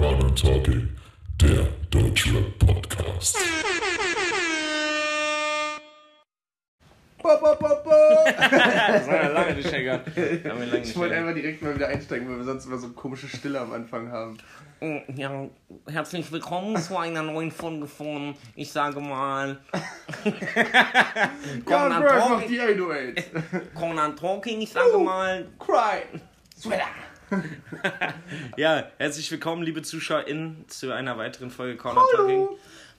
Corner Talking, der Deutschrap Podcast. Bo, bo, bo, bo. Das war ja lange nicht lange Ich wollte einfach direkt mal wieder einsteigen, weil wir sonst immer so komische Stille am Anfang haben. Ja, herzlich willkommen zu einer neuen Folge von, ich sage mal, Conan Talking, die 808. Conan Talking, ich sage mal. Cry. Sweater. Ja, herzlich willkommen, liebe ZuschauerInnen, zu einer weiteren Folge Conan Talking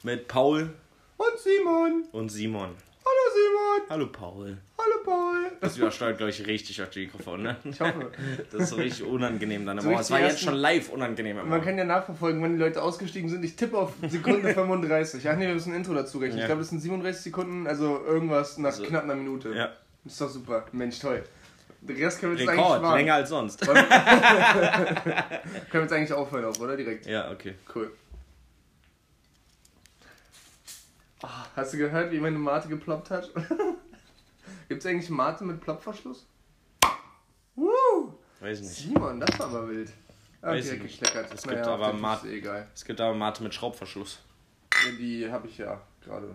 mit Paul Und Simon. und Simon. Hallo Simon. Hallo Paul. Hallo Paul. Das übersteuert, glaube ich, richtig auf die Mikrofon, ne? Ich hoffe. Das ist so richtig unangenehm dann. Immer. Es war jetzt schon live unangenehm. Immer. Man kann ja nachverfolgen, wann die Leute ausgestiegen sind. Ich tippe auf Sekunde 35. Ach nee, wir müssen ein Intro dazu rechnen. Ja. Ich glaube, das sind 37 Sekunden, also irgendwas nach Also, knapp einer Minute. Ja, Das ist doch super. Mensch, toll. Rest können wir jetzt Rekord, eigentlich sparen. länger als sonst. Können wir jetzt eigentlich aufhören auch, oder? Direkt. Ja, okay. Cool. Ah, Hast du gehört, wie meine Mate geploppt hat? Gibt's eigentlich Mate mit Plopverschluss? Woo! Weiß nicht. Simon, das war aber wild. Ah, Weiß direkt nicht. gekleckert. Es gibt aber auf der Mate- eh egal. Es gibt aber Mate mit Schraubverschluss. Ja, die habe ich ja gerade.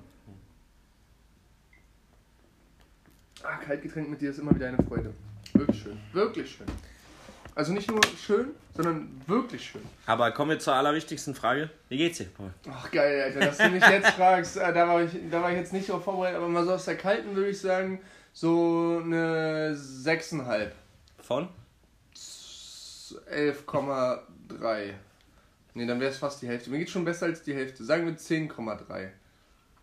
Ah, Kaltgetränk mit dir ist immer wieder eine Freude. Wirklich schön. Wirklich schön. Also nicht nur schön, sondern wirklich schön. Aber kommen wir zur allerwichtigsten Frage. Wie geht's dir, Paul? Ach geil, Alter, dass du mich jetzt fragst, äh, da war, ich, da war ich jetzt nicht drauf vorbereitet, aber mal so aus der kalten würde ich sagen, so eine 6,5. Von? 11,3. Ne, dann wäre es fast die Hälfte. Mir geht schon besser als die Hälfte. Sagen wir 10,3.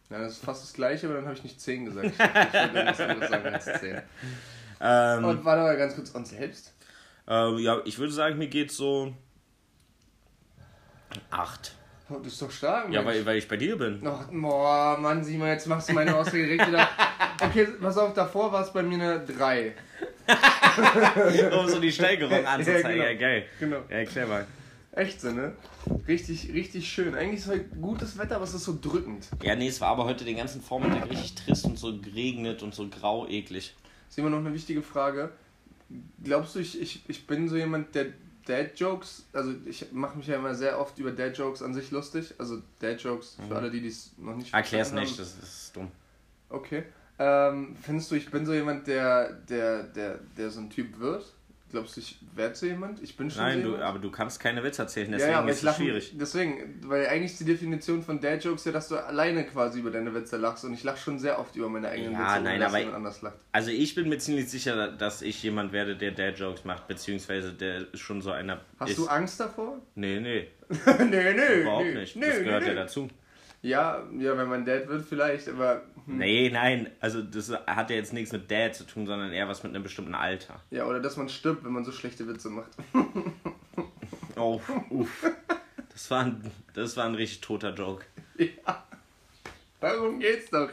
Ja, das ist fast das gleiche, aber dann habe ich nicht 10 gesagt. Ich, ich wollte irgendwas anderes sagen als 10. Ähm, Und warte mal ganz kurz, uns selbst? äh, ja, ich würde sagen, mir geht's so. Acht. Oh, das ist doch stark, Ja, Mensch. weil, weil ich bei dir bin. Ach, boah, Mann, Simon, jetzt machst du meine Ausrede wieder. Okay, pass auf, davor war es bei mir eine 3. um so die Steigerung anzuzeigen. genau. Ja, geil. Genau. Ja, clever. Echt so, ne? Richtig, richtig schön. Eigentlich ist heute gutes Wetter, aber es ist so drückend. Ja, nee, es war aber heute den ganzen Vormittag richtig trist und so geregnet und so grau eklig. Simon, noch eine wichtige Frage. Glaubst du, ich, ich, ich bin so jemand, der Dad-Jokes, also ich mache mich ja immer sehr oft über Dad-Jokes an sich lustig. Also Dad-Jokes, für alle, die dies noch nicht Erklär's verstanden nicht, haben. das ist dumm. Okay. Ähm, findest du, ich bin so jemand, der, der, der, der so ein Typ wird? Glaubst du, ich werde so jemand? Ich bin schon Nein, so du, jemand? aber du kannst keine Witze erzählen, ja, deswegen ja, aber ist es schwierig. Deswegen, weil eigentlich ist die Definition von Dad-Jokes ja, dass du alleine quasi über deine Witze lachst und ich lache schon sehr oft über meine eigenen Ja, Witze, nein, dass aber- jemand anders lacht. Also ich bin mir ziemlich sicher, dass ich jemand werde, der Dad-Jokes macht, beziehungsweise der schon so einer Hast ist. du Angst davor? Nee, nee, nee, nee. überhaupt nee, nicht. Nee, das gehört nee. ja dazu. Ja, ja, wenn man Dad wird vielleicht, aber hm. Nee, nein, also das hat ja jetzt nichts mit Dad zu tun, sondern eher was mit einem bestimmten Alter. ja, oder dass man stirbt, wenn man so schlechte Witze macht. Oh, uff. Das war ein, das war ein richtig toter Joke. ja. Darum geht's doch.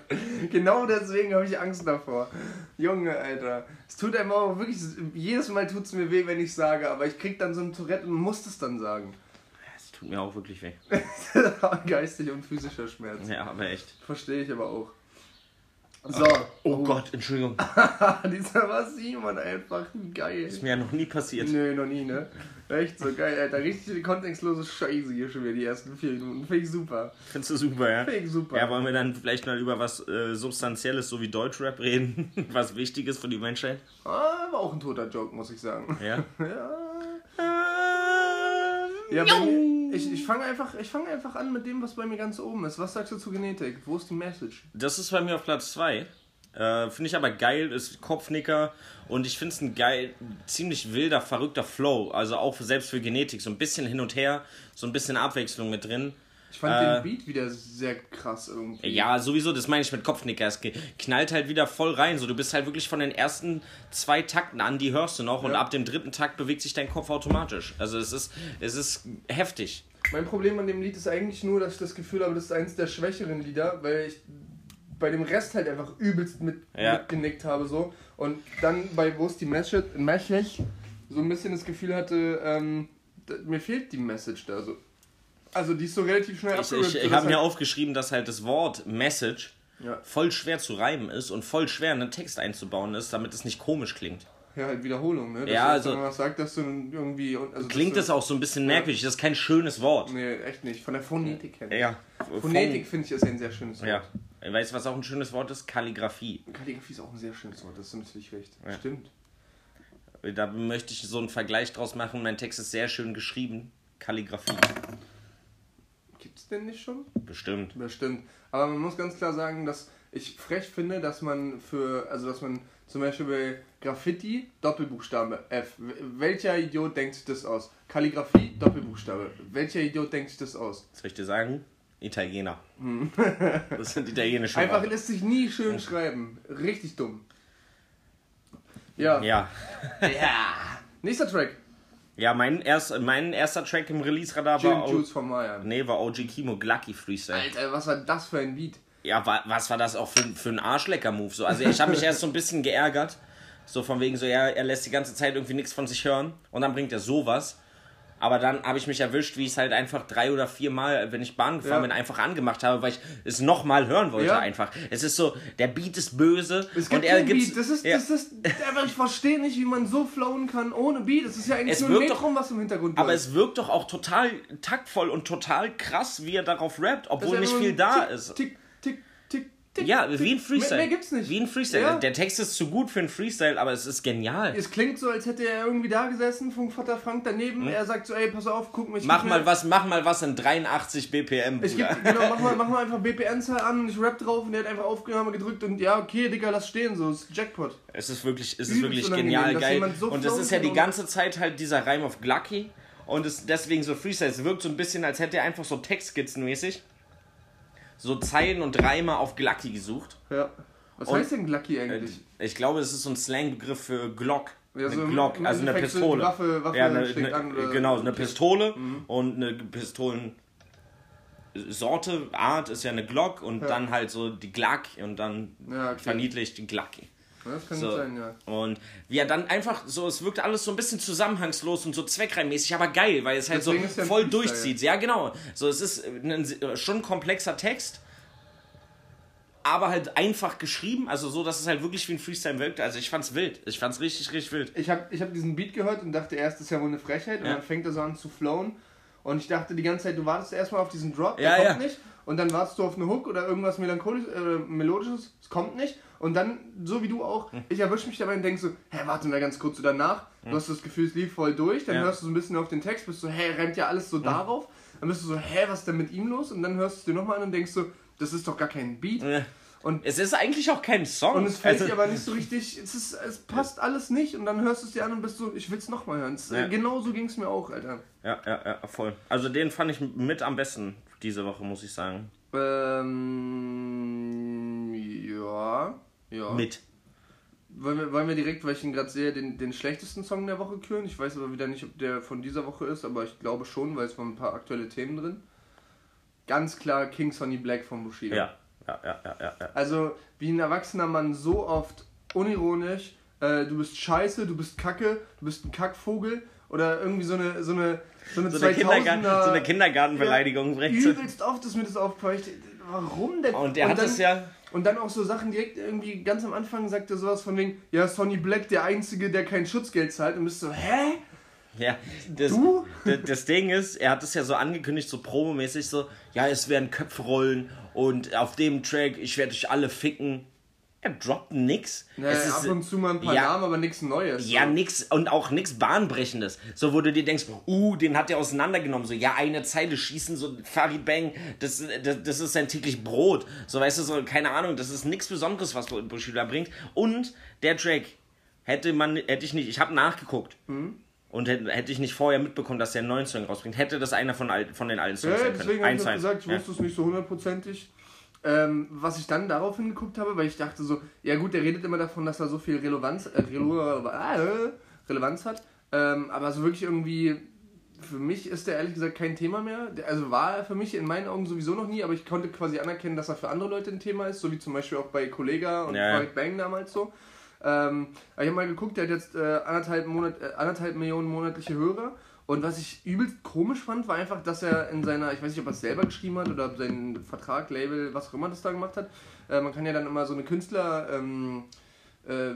Genau deswegen habe ich Angst davor. Junge, Alter. Es tut einem auch wirklich, jedes Mal tut es mir weh, wenn ich sage, aber ich krieg dann so ein Tourette und muss es dann sagen. Tut mir auch wirklich weh. Geistig und physischer Schmerz. Ja, aber echt. Verstehe ich aber auch. So. Oh Gott, Entschuldigung. Dieser war Simon einfach geil. Ist mir ja noch nie passiert. Nö, noch nie, ne? Echt so geil, Alter. Richtig kontextlose Scheiße hier schon wieder, die ersten vier Minuten. Finde ich super. Findest du super, ja? Finde ich super. Ja, wollen wir dann vielleicht mal über was äh, Substanzielles, so wie Deutschrap reden? was Wichtiges für die Menschheit? Ah, war auch ein toter Joke, muss ich sagen. Ja? Ja. Ja, bei mir, ich, ich fange einfach, fang einfach an mit dem, was bei mir ganz oben ist. Was sagst du zu Genetik? Wo ist die Message? Das ist bei mir auf Platz 2. Äh, finde ich aber geil, ist Kopfnicker und ich finde es ein geil, ziemlich wilder, verrückter Flow. Also auch selbst für Genetik, so ein bisschen hin und her, so ein bisschen Abwechslung mit drin. Ich fand Äh, den Beat wieder sehr krass irgendwie. Ja, sowieso, das meine ich mit Kopfnicker. Es knallt halt wieder voll rein. So, du bist halt wirklich von den ersten zwei Takten an, die hörst du noch und Ja. ab dem dritten Takt bewegt sich dein Kopf automatisch. Also es ist, es ist heftig. Mein Problem an dem Lied ist eigentlich nur, dass ich das Gefühl habe, das ist eines der schwächeren Lieder, weil ich bei dem Rest halt einfach übelst mit, Ja. mitgenickt habe so. Und dann bei Wo ist die Message, so ein bisschen das Gefühl hatte, ähm, mir fehlt die Message da so. Also die ist so relativ schnell Ich, ich, ich sodass habe mir halt- aufgeschrieben, dass halt das Wort Message Ja. voll schwer zu reimen ist und voll schwer in einen Text einzubauen ist, damit es nicht komisch klingt. Ja, halt Wiederholung, ne? Dass Ja, also- dann was sagt, dass du irgendwie... Also Klingt das auch so ein bisschen merkwürdig. Das ist kein schönes Wort. Nee, echt nicht. Von der Phonetik her. Ja. Phonetik finde ich ist ein sehr schönes Wort. Ja. Weißt du, was auch ein schönes Wort ist? Kalligrafie. Kalligrafie ist auch ein sehr schönes Wort, das ist natürlich recht. Ja. Stimmt. Da möchte ich so einen Vergleich draus machen. Mein Text ist sehr schön geschrieben. Kalligrafie. Gibt's denn nicht schon? Bestimmt. Bestimmt. Aber man muss ganz klar sagen, dass ich frech finde, dass man für, also dass man zum Beispiel bei Graffiti Doppelbuchstabe F. Welcher Idiot denkt sich das aus? Kalligrafie Doppelbuchstabe. Welcher Idiot denkt sich das aus? Soll ich dir sagen? Italiener. Das sind italienische Hm. Einfach Worte. lässt sich nie schön schreiben. Richtig dumm. Ja. Ja. Nächster Track. Ja, mein, erst, mein erster Track im Release-Radar war, O- Juice von Maya. nee, war OG Kimo Glucky Freestyle. Alter, was war das für ein Beat? Ja, wa, was war das auch für, für ein Arschlecker-Move? So, also ich habe mich erst so ein bisschen geärgert. So von wegen so, ja, er lässt die ganze Zeit irgendwie nichts von sich hören. Und dann bringt er sowas. Aber dann habe ich mich erwischt, wie ich es halt einfach drei oder vier Mal, wenn ich Bahn gefahren Ja. bin, einfach angemacht habe, weil ich es nochmal hören wollte Ja. einfach. Es ist so, der Beat ist böse. Es gibt und er gibt's, Beat. Das ist, ja, das ist einfach, ich verstehe nicht, wie man so flowen kann ohne Beat. Das ist ja eigentlich Es nur ein wirkt doch- Metrum, was im Hintergrund Aber es wirkt doch auch total taktvoll und total krass, wie er darauf rappt, obwohl nicht viel da Tick, ist. Tick, tick. Ja, tick. wie ein Freestyle. Mehr, mehr gibt's nicht. Wie ein Freestyle. Ja. Der Text ist zu gut für ein Freestyle, aber es ist genial. Es klingt so, als hätte er irgendwie da gesessen, vom Vater Frank daneben. Er sagt so, ey, pass auf, guck mich. Hm? Mach mal was, mach mal was in 83 BPM, Ich geb, genau, mach mal, mach mal einfach BPN-Zahl an und ich rap drauf und der hat einfach Aufnahme gedrückt und ja, okay, Digga, lass stehen, so, ist Jackpot. Es ist wirklich, es ist wirklich genial geil. so und es ist ja die ganze Zeit halt dieser Reim auf Glucky. Und es deswegen so Freestyle. Es wirkt so ein bisschen, als hätte er einfach so Textskizzenmäßig so Zeilen und Reime auf Glucky gesucht. Ja. Was Und- heißt denn Glucky Äh, eigentlich? Ich glaube, es ist so ein Slangbegriff für Glock. Ja, eine so im- Glock, also eine so Pistole. die Waffe- Waffe ja, eine, eine, an genau, eine okay. Mhm. Pistole und eine Pistolen. Sorte, Art ist ja eine Glock und Ja. dann halt so die Glock und dann Ja, okay. verniedlicht die Glocki. Ja, das kann So. sein, ja. Und er dann einfach so, es wirkt alles so ein bisschen zusammenhangslos und so zweckreimmäßig, aber geil, weil es halt Deswegen so ja voll durchzieht. Ja, genau. So, es ist ein, äh, schon ein komplexer Text, aber halt einfach geschrieben, also so, dass es halt wirklich wie ein Freestyle wirkt. Also ich fand's wild. Ich fand's richtig, richtig wild. Ich habe ich hab diesen Beat gehört und dachte erst, das ist ja wohl eine Frechheit. Und Ja. dann fängt er so an zu flowen. Und ich dachte die ganze Zeit, du wartest erstmal auf diesen Drop, der Ja, kommt ja. nicht. Und dann wartest du auf eine Hook oder irgendwas melancholisch, äh, melodisches, es kommt nicht. Und dann, so wie du auch, Hm. ich erwische mich dabei und denke so, hä, warte mal ganz kurz so danach. Du hast das Gefühl, es lief voll durch. Dann Ja. Hm. hörst du so ein bisschen auf den Text, bist so, hä, rennt ja alles so darauf. Dann bist du so, hä, was ist denn mit ihm los? Und dann hörst du es dir nochmal an und denkst so, das ist doch gar kein Beat. Äh, Und Es ist eigentlich auch kein Song. und es fällt Also- dir aber nicht so richtig, es, ist, es passt alles nicht und dann hörst du es dir an und bist so, ich will es nochmal hören. Es, Ja. Genau so ging es mir auch, Alter. Ja, ja, ja, voll. Also den fand ich mit am besten diese Woche, muss ich sagen. Ähm, ja, ja. Mit. Wollen wir, wollen wir direkt, weil ich ihn gerade sehe, den, den schlechtesten Song der Woche küren? Ich weiß aber wieder nicht, ob der von dieser Woche ist, aber ich glaube schon, weil es waren ein paar aktuelle Themen drin. Ganz klar King Sonny Black von Bushido. Ja, ja, ja, ja, ja. ja. Also, wie ein erwachsener Mann so oft unironisch, äh, du bist scheiße, du bist kacke, du bist ein Kackvogel oder irgendwie so eine so eine so eine So eine, Kindergarten, 2000er so eine Kindergartenbeleidigung. so. übelst oft ist mir das aufgefallen. Warum denn? Und der hat dann, es ja. Und dann auch so Sachen direkt irgendwie ganz am Anfang sagt er sowas von wegen, ja, Sonny Black, der Einzige, der kein Schutzgeld zahlt. Und bist so, hä? Ja, das, Du? das Ding ist, er hat es ja so angekündigt, so promomäßig so, ja, es werden Köpfe rollen und auf dem Track, ich werde euch alle ficken. Er droppt nix. Naja, es ist, ab und zu mal ein paar ja, Namen, aber nichts Neues. Ja, so. nix und auch nix Bahnbrechendes. So, wo du dir denkst, uh, den hat er auseinandergenommen. So, ja, eine Zeile schießen, so Farid Bang, das, das, das ist sein täglich Brot. So, weißt du, so, keine Ahnung, das ist nichts Besonderes, was Bushido da bringt. Und der Track hätte man, hätte ich nicht, ich habe nachgeguckt. Und hätte, hätte ich nicht vorher mitbekommen, dass der einen neuen Song rausbringt, hätte das einer von, al- von den alten Songs Ja, sein deswegen können. habe ich gesagt, ich Ja. wusste es nicht so hundertprozentig. Ähm, was ich dann darauf hingeguckt habe, weil ich dachte so, ja gut, der redet immer davon, dass er so viel Relevanz, äh, äh, Relevanz hat. Ähm, aber so wirklich irgendwie, für mich ist der ehrlich gesagt kein Thema mehr. Also war er für mich in meinen Augen sowieso noch nie, aber ich konnte quasi anerkennen, dass er für andere Leute ein Thema ist, so wie zum Beispiel auch bei Kollega und Ja. Farid Bang damals so. Ähm, ich habe mal geguckt, der hat jetzt äh, anderthalb, Monat, äh, anderthalb Millionen monatliche Hörer. Und was ich übelst komisch fand, war einfach, dass er in seiner, ich weiß nicht, ob er es selber geschrieben hat oder seinen Vertrag, Label, was auch immer das da gemacht hat. Äh, man kann ja dann immer so eine Künstler, ähm, äh,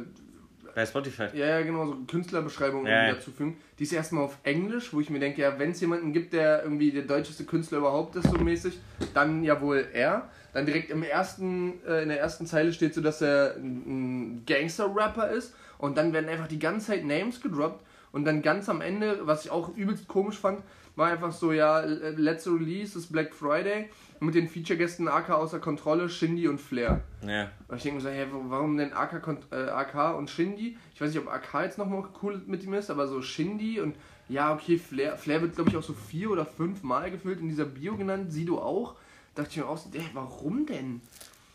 Bei Spotify. ja, ja, genau, so Künstlerbeschreibung Ja, ja. dazu fügen. Die ist erstmal auf Englisch, wo ich mir denke, ja, wenn es jemanden gibt, der irgendwie der deutscheste Künstler überhaupt ist, so mäßig, dann ja wohl er. Dann direkt im ersten, äh, in der ersten Zeile steht so, dass er ein ein Gangster-Rapper ist. Und dann werden einfach die ganze Zeit Names gedroppt. Und dann ganz am Ende, was ich auch übelst komisch fand, war einfach so, ja, let's release ist Black Friday mit den Feature-Gästen AK außer Kontrolle, Shindy und Flair. Ja. Und ich denke mir so, hey, warum denn AK, äh, AK und Shindy? Ich weiß nicht, ob AK jetzt nochmal cool mit ihm ist, aber so Shindy und ja, okay, Flair, Flair wird glaube ich auch so vier oder fünf Mal gefüllt in dieser Bio genannt, Sido auch. Dachte ich mir auch so, ey, warum denn?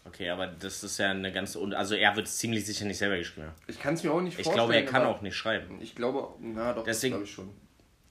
Okay, aber das ist ja eine ganz. un- Also er wird es ziemlich sicher nicht selber geschrieben haben. Ich kann es mir auch nicht Ich vorstellen. glaube, er kann auch nicht schreiben. Ich glaube, na doch, Deswegen- glaube ich schon.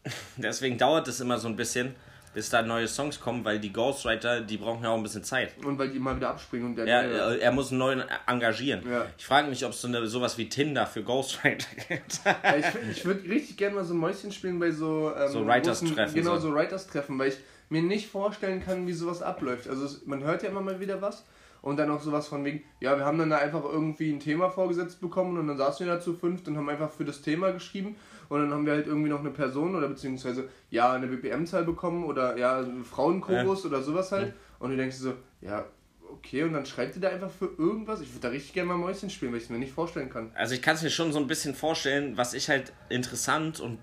Deswegen dauert es immer so ein bisschen, bis da neue Songs kommen, weil die Ghostwriter, die brauchen ja auch ein bisschen Zeit. Und weil die mal wieder abspringen und der Er, neue- er, er muss einen neuen engagieren. Ja. Ich frage mich, ob es so eine, sowas wie Tinder für Ghostwriter gibt. Ja, ich ich würde richtig gerne mal so Mäuschen spielen bei so, ähm, So Writers-Treffen, Genau, so. so Writers-Treffen, weil ich mir nicht vorstellen kann, wie sowas abläuft. Also es, man hört ja immer mal wieder was und dann auch sowas von wegen, ja, wir haben dann da einfach irgendwie ein Thema vorgesetzt bekommen und dann saßen wir da zu fünft und haben einfach für das Thema geschrieben und dann haben wir halt irgendwie noch eine Person oder beziehungsweise ja eine BPM-Zahl bekommen oder ja Frauenchorus oder sowas halt und du denkst so, ja, okay und dann schreibt ihr da einfach für irgendwas. Ich würde da richtig gerne mal Mäuschen spielen, weil ich es mir nicht vorstellen kann. Also ich kann es mir schon so ein bisschen vorstellen, was ich halt interessant und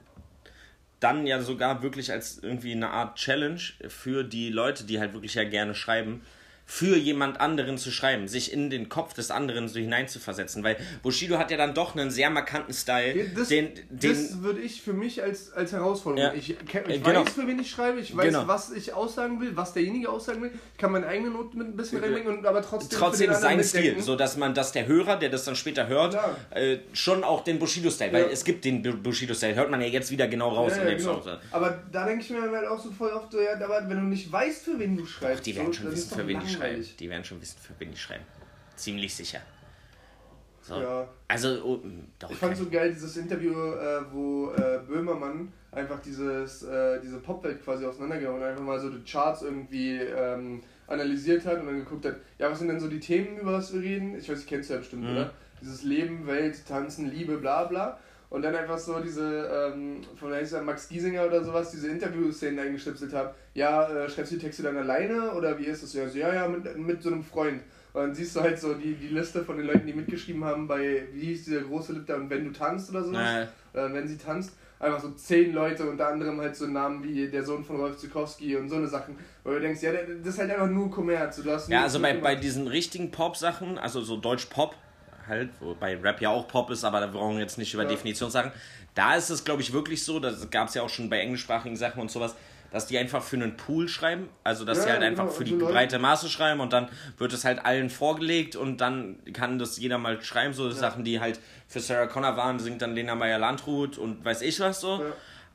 dann ja sogar wirklich als irgendwie eine Art Challenge für die Leute, die halt wirklich ja gerne schreiben, für jemand anderen zu schreiben, sich in den Kopf des anderen so hineinzuversetzen, weil Bushido hat ja dann doch einen sehr markanten Style, Das, den, den das würde ich für mich als, als Herausforderung. Ja. Ich, ke- Äh, ich genau. weiß, für wen ich schreibe, ich weiß, Genau. was ich aussagen will, was derjenige aussagen will. Ich kann meine eigene Note mit ein bisschen reinbringen und aber trotzdem. trotzdem sein Stil, so dass man, dass der Hörer, der das dann später hört, äh, schon auch den Bushido-Style, weil es gibt den Bu- Bushido-Style, hört man ja jetzt wieder genau raus in dem genau. Song. Aber da denke ich mir halt auch so voll oft so, ja, aber wenn du nicht weißt, für wen du schreibst, Die werden so, schon wissen, für wen die schreiben. Langweilig. Die werden schon wissen, für wen die schreiben. Ziemlich sicher. So. Ja. Also, oh, mh, doch. Ich fand so geil dieses Interview, äh, wo äh, Böhmermann einfach dieses, äh, diese Popwelt quasi auseinandergehauen und einfach mal so die Charts irgendwie ähm, analysiert hat und dann geguckt hat, ja, was sind denn so die Themen, über was wir reden? Ich weiß, ich kennst du ja bestimmt, Mhm. oder? Dieses Leben, Welt, Tanzen, Liebe, bla bla. Und dann einfach so diese, ähm, von der, Max Giesinger oder sowas, diese Interviewszenen eingeschnipselt haben. Ja, äh, schreibst du die Texte dann alleine oder wie ist das? Ja, so, ja, ja, mit, mit so einem Freund. Und dann siehst du halt so die, die Liste von den Leuten, die mitgeschrieben haben bei, wie hieß dieser große Lipter und wenn du tanzt oder sowas. Äh, Äh, wenn sie tanzt, einfach so zehn Leute, unter anderem halt so Namen wie der Sohn von Rolf Zukowski und so eine Sachen. Wo du denkst, ja, das ist halt einfach nur Kommerz. Du hast ja, also bei, bei diesen richtigen Pop-Sachen, also so Deutsch-Pop, halt, wobei Rap ja auch Pop ist, aber da brauchen wir jetzt nicht über Ja. Definition sagen. Da ist es, glaube ich, wirklich so, das gab es ja auch schon bei englischsprachigen Sachen und sowas, dass die einfach für einen Pool schreiben, also dass Ja, sie halt genau, einfach für die Leute- breite Masse schreiben und dann wird es halt allen vorgelegt und dann kann das jeder mal schreiben, so Sachen, die halt für Sarah Connor waren, singt dann Lena Meyer-Landrut und weiß ich was so.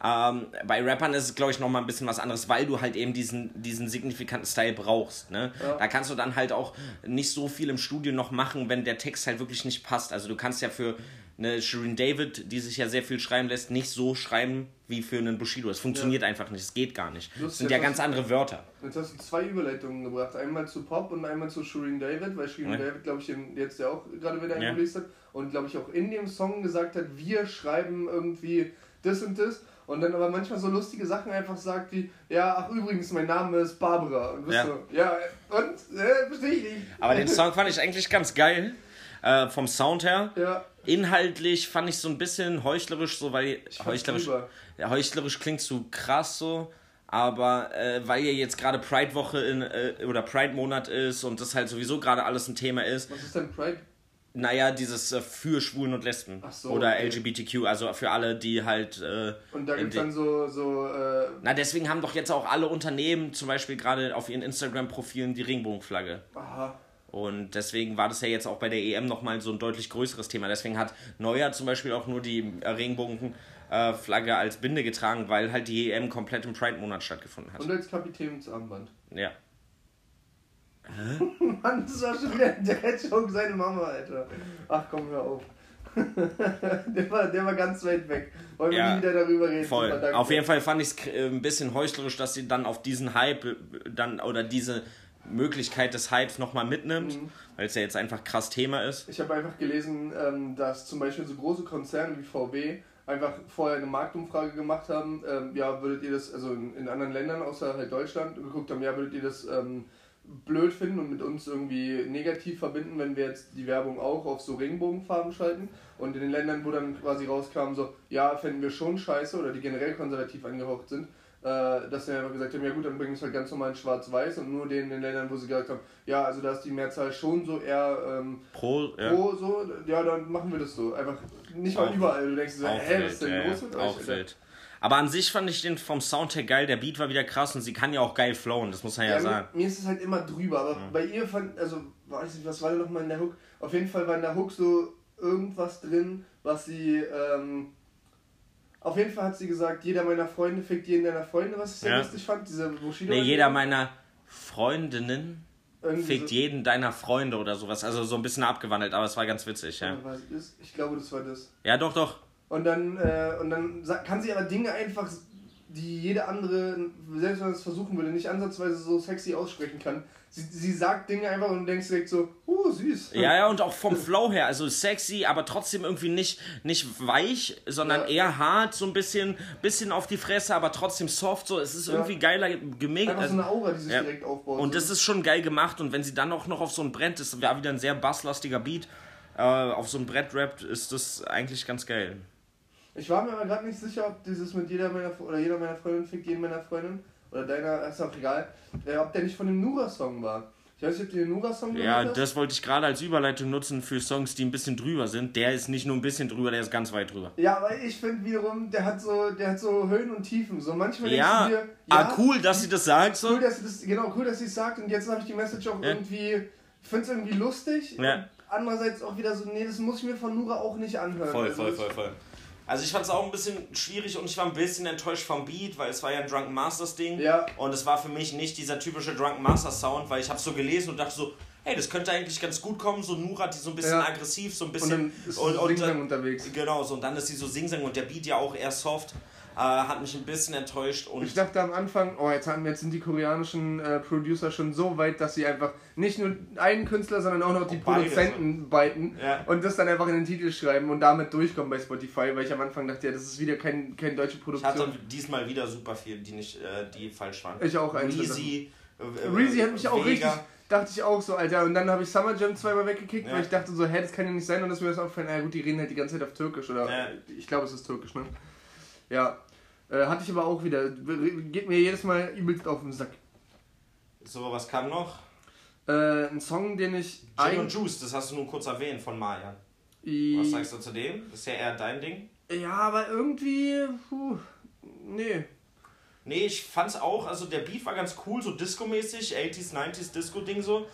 Ähm, bei Rappern ist es, glaube ich, nochmal ein bisschen was anderes, weil du halt eben diesen, diesen signifikanten Style brauchst. Ne? Ja. Da kannst du dann halt auch nicht so viel im Studio noch machen, wenn der Text halt wirklich nicht passt. Also du kannst ja für eine Shirin David, die sich ja sehr viel schreiben lässt, nicht so schreiben wie für einen Bushido. Es funktioniert einfach nicht, es geht gar nicht. Das sind ja dass- ganz andere Wörter. Jetzt hast du zwei Überleitungen gebracht. Einmal zu Pop und einmal zu Shirin David, weil Shirin Ja. David, glaube ich, jetzt ja auch gerade wieder Ja. eingelöst hat und, glaube ich, auch in dem Song gesagt hat, wir schreiben irgendwie das und das. Und dann aber manchmal so lustige Sachen einfach sagt wie, ja, ach übrigens, mein Name ist Barbara. Und du bist Ja. so, ja, und? Äh, verstehe ich nicht. Aber den Song fand ich eigentlich ganz geil. Äh, vom Sound her. Ja, Inhaltlich fand ich so ein bisschen heuchlerisch, so weil fand's heuchlerisch, ja, heuchlerisch klingt so krass so, aber äh, weil ja jetzt gerade Pride Woche in äh, oder Pride Monat ist und das halt sowieso gerade alles ein Thema ist. was ist denn Pride? Naja, dieses äh, für Schwulen und Lesben. Ach so, Oder okay. LGBTQ, also für alle, die halt. Äh, Und da gibt es dann so, so äh, Na, deswegen haben doch jetzt auch alle Unternehmen zum Beispiel gerade auf ihren Instagram-Profilen die Regenbogenflagge. aha, Und deswegen war das ja jetzt auch bei der EM nochmal so ein deutlich größeres Thema. Deswegen hat Neuer zum Beispiel auch nur die äh, Regenbogenflagge als Binde getragen, weil halt die EM komplett im Pride-Monat stattgefunden hat. und als Kapitänsarmband. Ja. Mann, das war schon wieder der Hedgehog seine Mama, Alter. Ach komm, hör auf. der, war, der war ganz weit weg. Wollen wir Ja, nie wieder darüber reden? Voll. Auf jeden Fall fand ich es ein bisschen heuchlerisch, dass sie dann auf diesen Hype äh, dann oder diese Möglichkeit des Hypes nochmal mitnimmt, Mhm. weil es ja jetzt einfach krass Thema ist. Ich habe einfach gelesen, ähm, dass zum Beispiel so große Konzerne wie VW einfach vorher eine Marktumfrage gemacht haben, ähm, ja, würdet ihr das, also in, in anderen Ländern außer halt Deutschland, geguckt haben, ja, würdet ihr das ähm, blöd finden und mit uns irgendwie negativ verbinden, wenn wir jetzt die Werbung auch auf so Regenbogenfarben schalten. Und in den Ländern, wo dann quasi rauskam, so, ja, fänden wir schon scheiße oder die generell konservativ angehaucht sind, äh, dass sie einfach gesagt haben, ja gut, dann bringen wir es halt ganz normal in schwarz-weiß und nur denen in den Ländern, wo sie gesagt haben, ja, also da ist die Mehrzahl schon so eher ähm, Pro, ja. pro so, ja, dann machen wir das so. Einfach nicht mal Auch- überall. Du denkst so, hä, was ist denn ja, los mit euch? auch. Aber an sich fand ich den vom Sound her geil, der Beat war wieder krass und sie kann ja auch geil flowen, das muss man ja, Ja, sagen. mir, mir ist es halt immer drüber, aber bei ihr fand, also, weiß nicht, was war da nochmal in der Hook? Auf jeden Fall war in der Hook so irgendwas drin, was sie, ähm, auf jeden Fall hat sie gesagt, jeder meiner Freunde fickt jeden deiner Freunde, was ich sehr Ja. lustig fand, diese Bushido. Nee, jeder meiner Freundinnen Irgendwie fickt so- jeden deiner Freunde oder sowas. Also so ein bisschen abgewandelt, aber es war ganz witzig, ja. Ich glaube, das war das. Ja, doch, doch. Und dann, äh, und dann kann sie aber Dinge einfach, die jede andere, selbst wenn man es versuchen würde, nicht ansatzweise so sexy aussprechen kann. Sie, sie sagt Dinge einfach und du denkst direkt so, uh, süß. Ja, ja, und auch vom Flow her, also sexy, aber trotzdem irgendwie nicht, nicht weich, sondern Ja. eher hart, so ein bisschen, bisschen auf die Fresse, aber trotzdem soft, so, es ist Ja. irgendwie geiler gemixt. Einfach so eine Aura, die sich Ja. direkt aufbaut. Und so. das ist schon geil gemacht und wenn sie dann auch noch auf so ein Brett, das war wieder ein sehr basslastiger Beat, äh, auf so ein Brett rappt, ist das eigentlich ganz geil. Ich war mir aber gerade nicht sicher, ob dieses mit jeder meiner oder jeder meiner Freundinnen fickt jeden meiner Freundin oder deiner, ist auch egal, äh, ob der nicht von dem Nura-Song war. Ich weiß nicht, ob du den Nura-Song Ja, gehört hast. das wollte ich gerade als Überleitung nutzen für Songs, die ein bisschen drüber sind. Der ist nicht nur ein bisschen drüber, der ist ganz weit drüber. Ja, aber ich finde wiederum, der hat so, der hat so Höhen und Tiefen. So manchmal Ja, denkst du dir, ah, cool, dass sie das sagt so. Cool, dass sie das, genau, cool, dass sie es sagt und jetzt habe ich die Message auch Ja. irgendwie, ich finde es irgendwie lustig. Ja. Und andererseits auch wieder so, nee, das muss ich mir von Nura auch nicht anhören. Voll, Also voll, voll, voll. Also ich fand es auch ein bisschen schwierig und ich war ein bisschen enttäuscht vom Beat, weil es war ja ein Drunken Masters Ding. Ja. Und es war für mich nicht dieser typische Drunken Masters Sound, weil ich habe so gelesen und dachte so, hey, das könnte eigentlich ganz gut kommen, so Nura, die so ein bisschen Ja. aggressiv, so ein Und bisschen... dann ist und, und, und, unterwegs. Genau, so und dann ist sie so Singsang und der Beat ja auch eher soft, äh, hat mich ein bisschen enttäuscht und... Ich dachte am Anfang, oh, jetzt, haben, jetzt sind die koreanischen äh, Producer schon so weit, dass sie einfach nicht nur einen Künstler, sondern auch noch die Beide, Produzenten beiten Ja. und das dann einfach in den Titel schreiben und damit durchkommen bei Spotify, weil ich am Anfang dachte, ja, das ist wieder kein, keine deutsche Ich Produktion. hatte diesmal wieder super viel, die nicht, äh, die falsch waren. Ich auch einzelne Reezy, äh, Reezy hat mich auch Vega. richtig, dachte ich auch so, Alter. Und dann habe ich Summer Jam zweimal weggekickt, Ja. weil ich dachte so, hä, das kann ja nicht sein. Und das ist mir das aufgefallen, naja gut, die reden halt die ganze Zeit auf Türkisch. Oder Ja. ich glaube, es ist Türkisch, ne? Ja. Äh, hatte ich aber auch wieder. Geht mir jedes Mal übelst auf den Sack. So, was kam noch? Äh, ein Song, den ich Gin und. Juice, das hast du nur kurz erwähnt von Maya. Was sagst du zu dem? Das ist ja eher dein Ding. Ja, aber irgendwie. Puh, nee. Nee, ich fand's auch, also der Beat war ganz cool, so Disco-mäßig, 80s, 90s Disco-Ding so.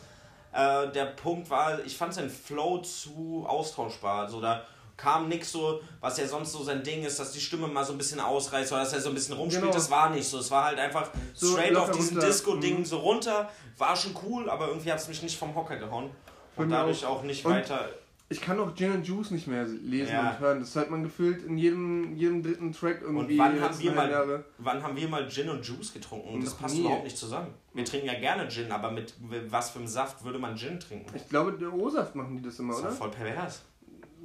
Äh, der Punkt war, ich fand sein Flow zu austauschbar. Also da kam nix so, was ja sonst so sein Ding ist, dass die Stimme mal so ein bisschen ausreißt oder dass er so ein bisschen rumspielt. Genau. Das war nicht so. Es war halt einfach So straight auf diesem. Disco-Ding Mhm. so runter. War schon cool, aber irgendwie hat's mich nicht vom Hocker gehauen. Und mir dadurch auch. auch nicht weiter. Ich kann auch Gin and Juice nicht mehr lesen Ja. und hören. Das hört man gefühlt in jedem, jedem dritten Track irgendwie. Und wann haben, wir mal, Jahre. wann haben wir mal Gin und Juice getrunken? Und das passt nie. überhaupt nicht zusammen. Wir trinken ja gerne Gin, aber mit was für einem Saft würde man Gin trinken? Ich glaube, der O-Saft machen die das immer, Das ist oder? voll pervers.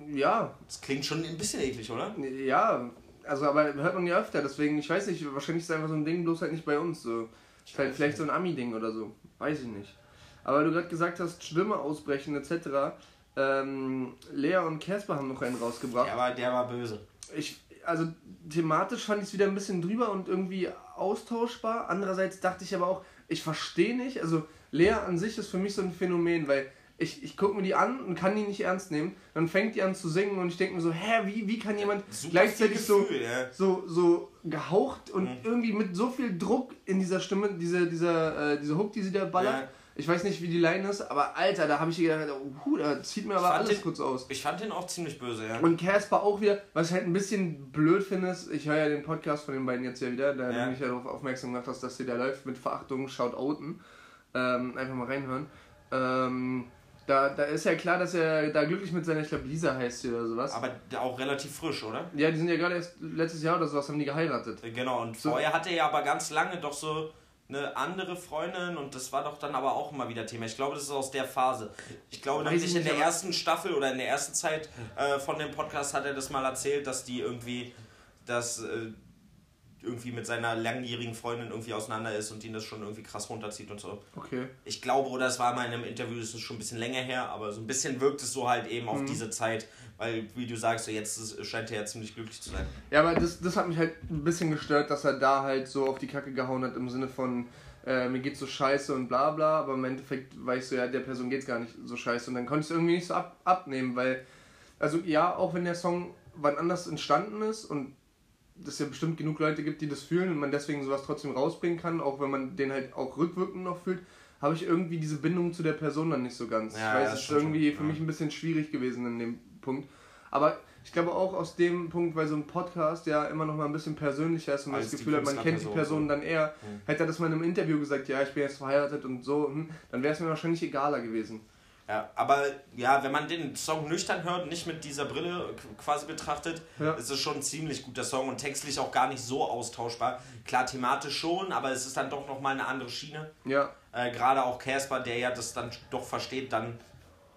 Ja, Das klingt schon ein bisschen eklig, oder? ja. Also, aber hört man ja öfter, deswegen, ich weiß nicht, wahrscheinlich ist es einfach so ein Ding, bloß halt nicht bei uns. So. Halt vielleicht so ein Ami-Ding oder so. Weiß ich nicht. Aber du gerade gesagt hast, Stimme ausbrechen etc. Ähm, Lea und Casper haben noch einen rausgebracht. Der war, der war böse. ich, also thematisch fand ich es wieder ein bisschen drüber und irgendwie austauschbar. Andererseits dachte ich aber auch, ich verstehe nicht, also Lea an sich ist für mich so ein Phänomen, weil ich, ich gucke mir die an und kann die nicht ernst nehmen. Dann fängt die an zu singen und ich denke mir so, hä, wie, wie kann jemand Super gleichzeitig viel so, Gefühl, ja. so, so gehaucht und Mhm. irgendwie mit so viel Druck in dieser Stimme, diese, dieser, äh, diese Hook, die sie da ballert. Ja. Ich weiß nicht, wie die Line ist, aber Alter, da habe ich gedacht, uh, da zieht mir aber alles den- kurz aus. Ich fand den auch ziemlich böse, ja. Und Casper auch wieder, was ich halt ein bisschen blöd finde, ist, ich höre ja den Podcast von den beiden jetzt ja wieder, da Ja. bin ich ja darauf aufmerksam gemacht, dass das hier da läuft mit Verachtung, schaut outen. Ähm, einfach mal reinhören. Ähm, da, da ist ja klar, dass er da glücklich mit seiner, ich glaube Lisa heißt sie oder sowas. Aber auch relativ frisch, oder? ja, die sind ja gerade erst letztes Jahr oder sowas, haben die geheiratet. Äh, Genau, und So. vorher hatte er ja aber ganz lange doch so eine andere Freundin und das war doch dann aber auch immer wieder Thema. Ich glaube, das ist aus der Phase. Ich glaube Weiß nämlich ich in der ersten Staffel oder in der ersten Zeit äh, von dem Podcast hat er das mal erzählt, dass die irgendwie, dass äh, irgendwie mit seiner langjährigen Freundin irgendwie auseinander ist und ihn das schon irgendwie krass runterzieht und so. Okay. Ich glaube, oder es war mal in einem Interview, das ist schon ein bisschen länger her, aber so ein bisschen wirkt es so halt eben Mhm. auf diese Zeit, weil, wie du sagst, so jetzt scheint er ja ziemlich glücklich zu sein. Ja, aber das, das hat mich halt ein bisschen gestört, dass er da halt so auf die Kacke gehauen hat im Sinne von, äh, mir geht's so scheiße und bla bla, aber im Endeffekt weißt du ja, der Person geht's gar nicht so scheiße und dann konnte ich es irgendwie nicht so ab, abnehmen, weil, also ja, auch wenn der Song wann anders entstanden ist und es ja bestimmt genug Leute gibt, die das fühlen und man deswegen sowas trotzdem rausbringen kann, auch wenn man den halt auch rückwirkend noch fühlt, habe ich irgendwie diese Bindung zu der Person dann nicht so ganz. Ja, ich weiß, ja, es ist irgendwie schon, für ja. mich ein bisschen schwierig gewesen in dem Punkt. Aber ich glaube auch aus dem Punkt, weil so ein Podcast ja immer noch mal ein bisschen persönlicher ist und man das Gefühl hat, man kennt die Person so. dann eher. Hätte er das mal in einem Interview gesagt, ja, ich bin jetzt verheiratet und so, hm, dann wäre es mir wahrscheinlich egaler gewesen. Ja, aber ja, wenn man den Song nüchtern hört, nicht mit dieser Brille quasi betrachtet, Ja. ist es schon ein ziemlich guter Song und textlich auch gar nicht so austauschbar. Klar, thematisch schon, aber es ist dann doch nochmal eine andere Schiene. Ja, Äh, Gerade auch Casper, der ja das dann doch versteht, dann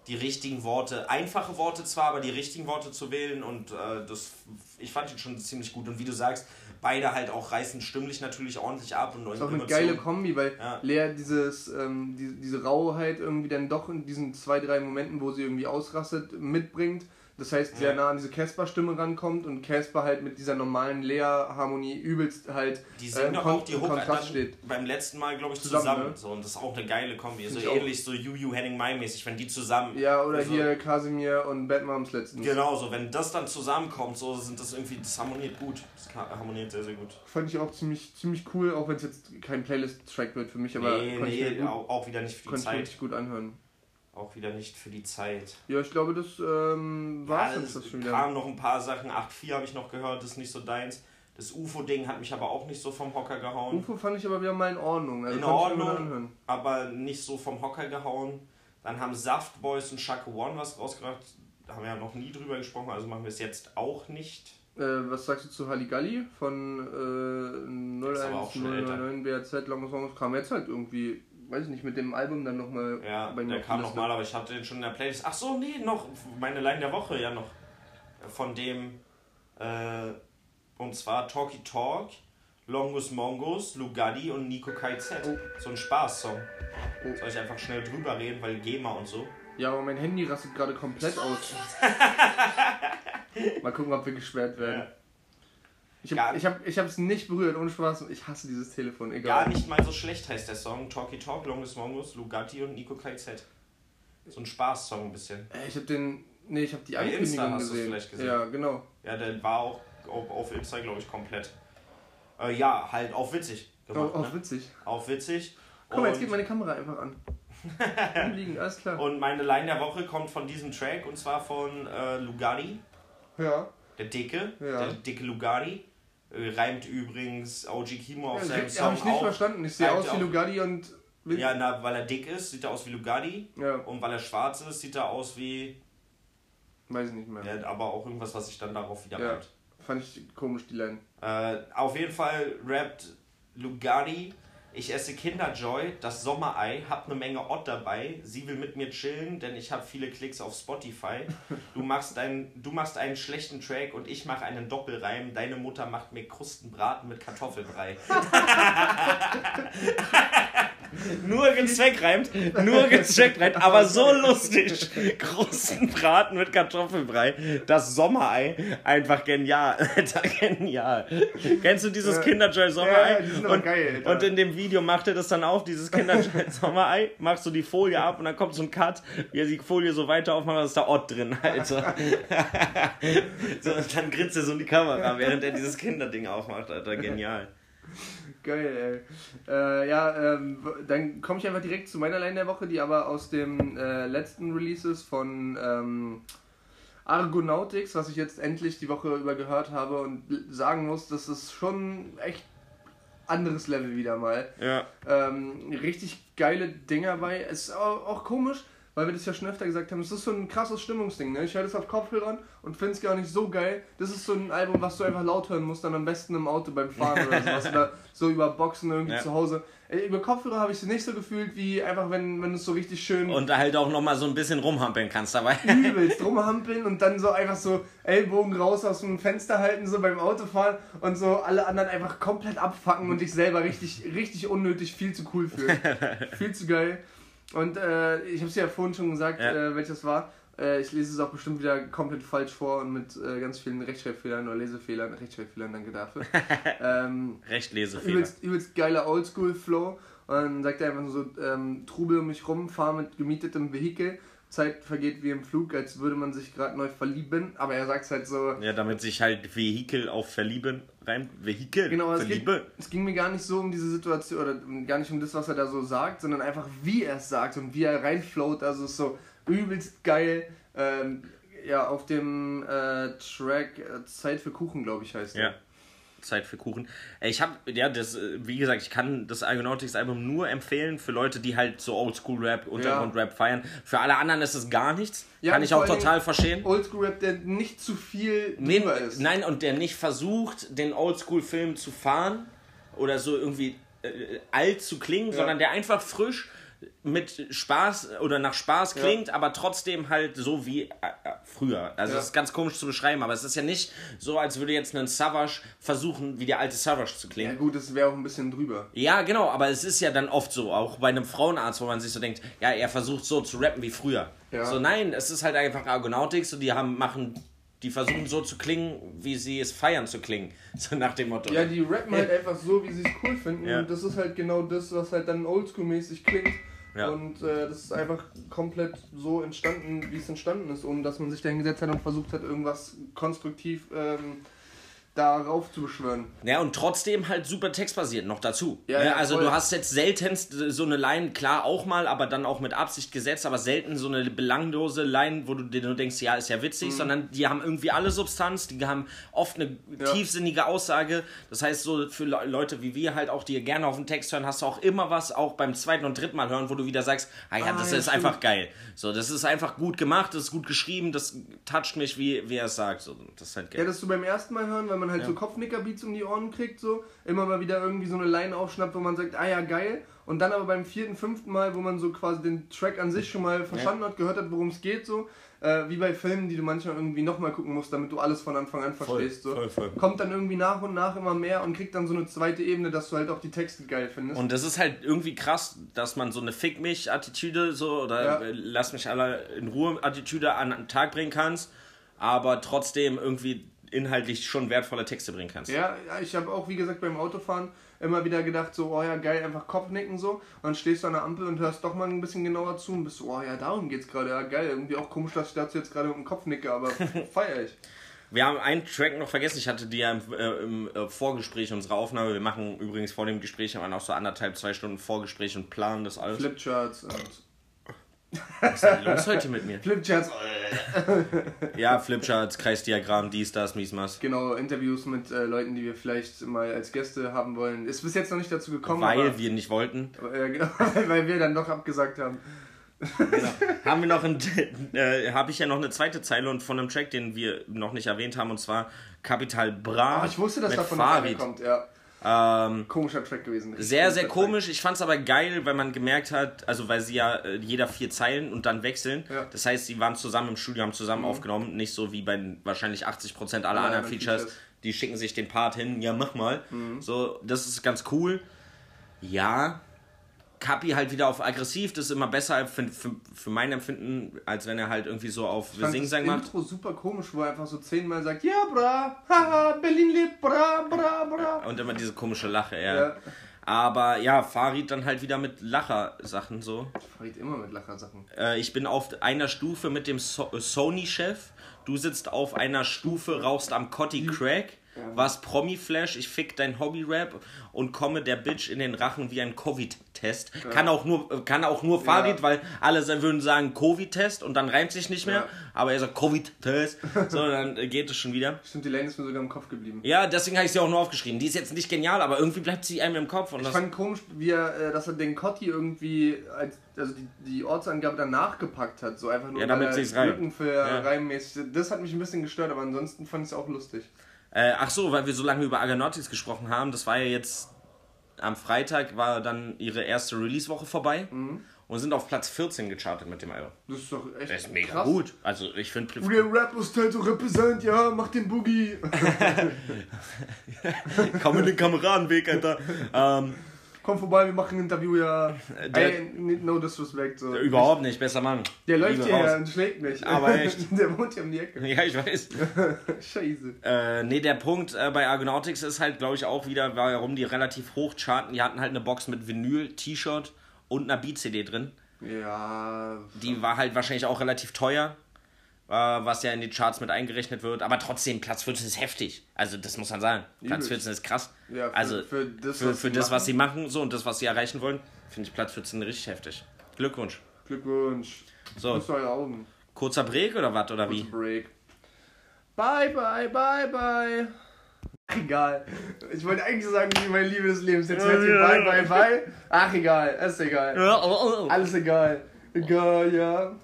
die richtigen Worte, einfache Worte zwar, aber die richtigen Worte zu wählen und äh, das, ich fand ihn schon ziemlich gut und wie du sagst, beide halt auch reißen stimmlich natürlich ordentlich ab und ist auch eine geile. Kombi, weil Ja. Lea dieses, ähm, die, diese Rauheit irgendwie dann doch in diesen zwei, drei Momenten, wo sie irgendwie ausrastet, mitbringt. Das heißt, sehr nah an diese Casper-Stimme rankommt und Casper halt mit dieser normalen Lea-Harmonie übelst halt Die äh, singen im doch auch die Hook Kontrast steht. beim letzten Mal, glaube ich, Zusammen, zusammen. ne? So, und das ist auch eine geile Kombi. So ähnlich so Juju Henning Mai mäßig, wenn die zusammen. Ja, oder Also- hier Casimir und Bad Moms letztens. Genau, so wenn das dann zusammenkommt, so sind das irgendwie, das harmoniert gut. Das harmoniert sehr, sehr gut. Fand ich auch ziemlich, ziemlich cool, auch wenn es jetzt kein Playlist-Track wird für mich, aber nee, nee, auch, auch wieder nicht für die konnte ich Zeit. gut anhören. Auch wieder nicht für die Zeit. Ja, ich glaube, das ähm, war Ja, es es das schon wieder. kamen noch ein paar Sachen. 8.4 habe ich noch gehört, das ist nicht so deins. Das UFO-Ding hat mich aber auch nicht so vom Hocker gehauen. UFO fand ich aber wieder mal in Ordnung. Also In Ordnung. aber nicht so vom Hocker gehauen. Dann haben Saftboys und Shaka One was rausgebracht. Da haben wir ja noch nie drüber gesprochen, also machen wir es jetzt auch nicht. Äh, was sagst du zu Halligalli von äh, Ist aber auch schon älter. 01009 BAZ Long Songs? Kam jetzt halt irgendwie, weiß ich nicht, mit dem Album dann nochmal Ja, bei mir der kam nochmal, aber ich hatte den schon in der Playlist. Ach so, nee, noch meine Line der Woche, ja noch. Von dem, äh, und zwar Talky Talk, Longus Mongus, Lugatti und Nico KZ. Oh. So ein Spaßsong. Oh. Soll ich einfach schnell drüber reden, weil GEMA und so. Ja, aber mein Handy rastet gerade komplett aus. Mal gucken, ob wir gesperrt werden. Ja. Ich Gar- habe ich hab, ich hab's nicht berührt, ohne Spaß. Ich hasse dieses Telefon, Gar egal. nicht mal so schlecht heißt der Song. Talky Talk, Longus Mongus, Lugatti und Nico KZ. So ein Spaßsong ein bisschen. Äh, Ich habe den. Nee, ich habe die Bei Insta Ankündigung hast du's gesehen. vielleicht gesehen. Ja, genau. Ja, der war auch auf, auf Insta, glaube ich, komplett. Äh, ja, halt auch witzig gemacht. Auch, auch ne? witzig. Auch witzig. Guck mal, jetzt geht meine Kamera einfach an. Umliegen, alles klar. Und meine Line der Woche kommt von diesem Track und zwar von äh, Lugatti, Ja. der Dicke, Ja. der dicke Lugatti. Äh, reimt übrigens OG Kimo auf ja seinem habe Song ich nicht auch. verstanden. Ich sehe aus wie. Lugatti und. Ja, na, weil er dick ist, sieht er aus wie Lugatti. ja, Und weil er schwarz ist, sieht er aus wie. weiß ich nicht mehr. Ja, aber auch irgendwas, was sich dann darauf wieder Ja. reimt. Fand ich komisch, die Line. Äh, auf jeden Fall rappt Lugatti. Ich esse Kinderjoy, das Sommerei, hab ne Menge Ott dabei. Sie will mit mir chillen, denn ich hab viele Klicks auf Spotify. Du machst, ein, du machst einen schlechten Track und ich mache einen Doppelreim. Deine Mutter macht mir Krustenbraten mit Kartoffelbrei. Nur ins Zweck reimt. Nur ins Zweck reimt, aber so lustig. Großen Braten mit Kartoffelbrei. Das Sommerei. Einfach genial. Alter, genial. Kennst du dieses Kinderjoy Sommerei? Ja, die und, geil, und in dem Video macht er das dann auf, dieses Kinderjoy Sommerei. Machst du die Folie ab und dann kommt so ein Cut, wie er die Folie so weiter aufmacht, ist da Ott drin, Alter. so, und dann grinst er so in die Kamera, während er dieses Kinderding aufmacht, Alter. Genial. Geil, ey. Äh, ja, ähm, dann komme ich einfach direkt zu meiner Line der Woche, die aber aus dem äh, letzten Releases von ähm, Argonautics, was ich jetzt endlich die Woche über gehört habe und sagen muss, das ist schon echt anderes Level wieder mal. Ja. Ähm, richtig geile Dinger bei. Es ist auch, auch komisch, weil wir das ja schon öfter gesagt haben. Es ist so ein krasses Stimmungsding. Ne? Ich höre das auf Kopfhörern und finde es gar nicht so geil. Das ist so ein Album, was du einfach laut hören musst, dann am besten im Auto beim Fahren oder sowas. Oder so über Boxen irgendwie Ja. zu Hause. Über Kopfhörer habe ich es nicht so gefühlt, wie einfach, wenn, wenn es so richtig schön Und da halt auch nochmal so ein bisschen rumhampeln kannst dabei. übelst rumhampeln und dann so einfach so Ellbogen raus aus dem Fenster halten, so beim Autofahren und so alle anderen einfach komplett abfacken und dich selber richtig, richtig unnötig viel zu cool fühlen. viel zu geil. Und äh, ich habe es ja vorhin schon gesagt, Ja. äh, welches war. Äh, ich lese es auch bestimmt wieder komplett falsch vor und mit äh, ganz vielen Rechtschreibfehlern oder Lesefehlern. Rechtschreibfehlern, danke dafür. ähm, Rechtlesefehler. übelst, übelst geiler Oldschool-Flow. Und dann sagt er einfach so, ähm, Trubel um mich rum, fahr mit gemietetem Vehikel. Zeit vergeht wie im Flug, als würde man sich gerade neu verlieben. Aber er sagt es halt so, Ja, damit sich halt Vehikel auf Verlieben reimt. Vehikel? Genau, es ging, Verliebe? es ging mir gar nicht so um diese Situation oder gar nicht um das, was er da so sagt, sondern einfach wie er es sagt und wie er reinfloat. Also es ist so übelst geil. Ähm, ja, auf dem äh, Track äh, Zeit für Kuchen, glaube ich, heißt Ja. Zeit für Kuchen. Äh, Ich habe, ja, das, äh, wie gesagt, ich kann das Argonautics-Album nur empfehlen für Leute, die halt so Oldschool-Rap, Untergrund-Rap feiern. Für alle anderen ist es gar nichts. Ja, kann ich auch total verstehen. Oldschool-Rap, der nicht zu viel Nee, drüber ist. nein, und der nicht versucht, den Oldschool-Film zu fahren oder so irgendwie äh, alt zu klingen, sondern der einfach frisch mit Spaß oder nach Spaß klingt, aber trotzdem halt so wie äh, äh, früher. Also Ja. das ist ganz komisch zu beschreiben, aber es ist ja nicht so, als würde jetzt ein Savage versuchen, wie der alte Savage zu Ja klingen. gut, das wäre auch ein bisschen drüber. Ja, genau, aber es ist ja dann oft so, auch bei einem Frauenarzt, wo man sich so denkt, ja, er versucht so zu rappen wie früher. Ja. So, nein, es ist halt einfach Argonautics und die haben, machen, die versuchen so zu klingen, wie sie es feiern zu klingen. So nach dem Motto. Ja, die rappen halt einfach so, wie sie es cool finden. Ja. Und das ist halt genau das, was halt dann oldschool-mäßig klingt. Ja. Und äh, das ist einfach komplett so entstanden, wie es entstanden ist, ohne dass man sich da hingesetzt hat und versucht hat, irgendwas konstruktiv ähm, darauf zu beschwören. Ja, und trotzdem halt super textbasiert noch dazu. Ja, Ne, ja, also voll. du hast jetzt seltenst so eine Line, klar auch mal, aber dann auch mit Absicht gesetzt, aber selten so eine belanglose Line, wo du dir nur denkst, ja, ist ja witzig, sondern die haben irgendwie alle Substanz, die haben oft eine Mhm. Ja. tiefsinnige Aussage. Das heißt, so für Le Leute wie wir halt auch, die gerne auf den Text hören, hast du auch immer was, auch beim zweiten und dritten Mal hören, wo du wieder sagst, ah ja, Ah, das ist stimmt. einfach geil. So, das ist einfach gut gemacht, das ist gut geschrieben, das toucht mich, wie, wie er es sagt. So, das ist halt geil. Ja, das so beim ersten Mal hören, weil man halt so Kopfnickerbeats um die Ohren kriegt, so immer mal wieder irgendwie so eine Line aufschnappt, wo man sagt, ah ja, geil. Und dann aber beim vierten, fünften Mal, wo man so quasi den Track an sich schon mal verstanden hat, gehört hat, worum es geht, so, äh, wie bei Filmen, die du manchmal irgendwie nochmal gucken musst, damit du alles von Anfang an verstehst. so. voll, voll. Kommt dann irgendwie nach und nach immer mehr und kriegt dann so eine zweite Ebene, dass du halt auch die Texte geil findest. Und das ist halt irgendwie krass, dass man so eine Fick mich Attitüde so oder Ja. lass mich alle in Ruhe Attitüde an den Tag bringen kannst, aber trotzdem irgendwie inhaltlich schon wertvolle Texte bringen kannst. Ja, ich habe auch, wie gesagt, beim Autofahren immer wieder gedacht, so, oh ja, geil, einfach Kopfnicken so. Und dann stehst du an der Ampel und hörst doch mal ein bisschen genauer zu und bist so, oh ja, darum geht's gerade, ja, geil. Irgendwie auch komisch, dass ich dazu jetzt gerade mit dem Kopf nicke, aber feier ich. Wir haben einen Track noch vergessen, ich hatte die ja im, äh, im äh, Vorgespräch unserer Aufnahme. Wir machen übrigens vor dem Gespräch immer noch so anderthalb, zwei Stunden Vorgespräch und planen das alles. Flipcharts und. Was ist denn los heute mit mir? Flipcharts, Ja, Flipcharts, Kreisdiagramm, dies, das, mies, mas. genau, Interviews mit äh, Leuten, die wir vielleicht mal als Gäste haben wollen. Ist bis jetzt noch nicht dazu gekommen, Weil aber, wir nicht wollten. äh, genau, weil wir dann doch abgesagt haben. Genau. haben wir noch ein, äh, habe ich ja noch eine zweite Zeile und von einem Track, den wir noch nicht erwähnt haben, und zwar Capital Bra. Ah, ich wusste, dass mit davon Farid. kommt, ja. Ähm, Komischer Track gewesen. Sehr, sehr komisch. Ich fand's aber geil, weil man gemerkt hat, also weil sie ja äh, jeder vier Zeilen und dann wechseln. Ja. Mhm. Das heißt, sie waren zusammen im Studio, haben zusammen aufgenommen. Nicht so wie bei wahrscheinlich 80% aller Alle anderen anderen Features. Features. Die schicken sich den Part hin, ja, mach mal. Mhm. So, das ist ganz cool. Ja, Kapi halt wieder auf aggressiv, das ist immer besser für, für, für mein Empfinden, als wenn er halt irgendwie so auf Ich Sing das Sang macht. Intro super komisch, wo er einfach so zehnmal sagt, ja bra, haha, Berlin lebt, bra, bra, bra. Und immer diese komische Lache, ja. Ja. Aber ja, Farid dann halt wieder mit Lacher-Sachen so. Farid immer mit Lachersachen. Äh, ich bin auf einer Stufe mit dem so Sony-Chef. Du sitzt auf einer Stufe, rauchst am Cotti Crack. Was Promi-Flash, ich fick dein Hobby-Rap und komme der Bitch in den Rachen wie ein Covid-Test. Kann auch nur, kann auch nur Farid, Ja. weil alle würden sagen Covid-Test und dann reimt sich nicht mehr. Ja. Aber er sagt Covid-Test. So, dann äh, geht es schon wieder. Stimmt, die Lane ist mir sogar im Kopf geblieben. Ja, deswegen habe ich sie auch nur aufgeschrieben. Die ist jetzt nicht genial, aber irgendwie bleibt sie einem im Kopf. Und Ich fand komisch, wie er, äh, dass er den Cotti irgendwie, als, also die, die Ortsangabe danach gepackt hat, so einfach nur Ja, damit er sich's reimt. Lücken für Ja. reimmäßig. Das hat mich ein bisschen gestört, aber ansonsten fand ich es auch lustig. Äh, ach so, weil wir so lange über Argonautics gesprochen haben, das war ja jetzt am Freitag war dann ihre erste Release-Woche vorbei und sind auf Platz 14 gechartet mit dem Album. Das ist doch echt Das ist mega krass. gut. Also ich finde Real Rap is time to represent, ja, mach den Boogie. Komm in den Kameradenweg, Alter. ähm, Komm vorbei, wir machen ein Interview, ja. der- Ey, no disrespect. So. überhaupt nicht, besser Mann. Der läuft Liebe hierher und schlägt mich. Aber echt. Der wohnt hier um die Ecke. Ja, ich weiß. Scheiße. Äh, nee, der Punkt äh, bei Argonautics ist halt, glaube ich, auch wieder, warum die relativ hoch charten. Die hatten halt eine Box mit Vinyl, T-Shirt und einer Beat-CD drin. Ja. Die war halt wahrscheinlich auch relativ teuer, äh, was ja in die Charts mit eingerechnet wird. Aber trotzdem, Platz 14 ist heftig. Also das muss man sagen. Platz Übelst. 14 ist krass. Ja, für- also für das, für, was für sie das, was machen. sie machen so und das, was sie erreichen wollen, finde ich Platz 14 richtig heftig. Glückwunsch. Glückwunsch. So. Kurzer Break oder was oder wie? Break. Bye, bye, bye, bye. Egal. Ich wollte eigentlich sagen, wie meine Liebe des Lebens. Jetzt hört ihr bye, bye, bye. Ach, egal. Ist egal. Alles egal. Egal, ja.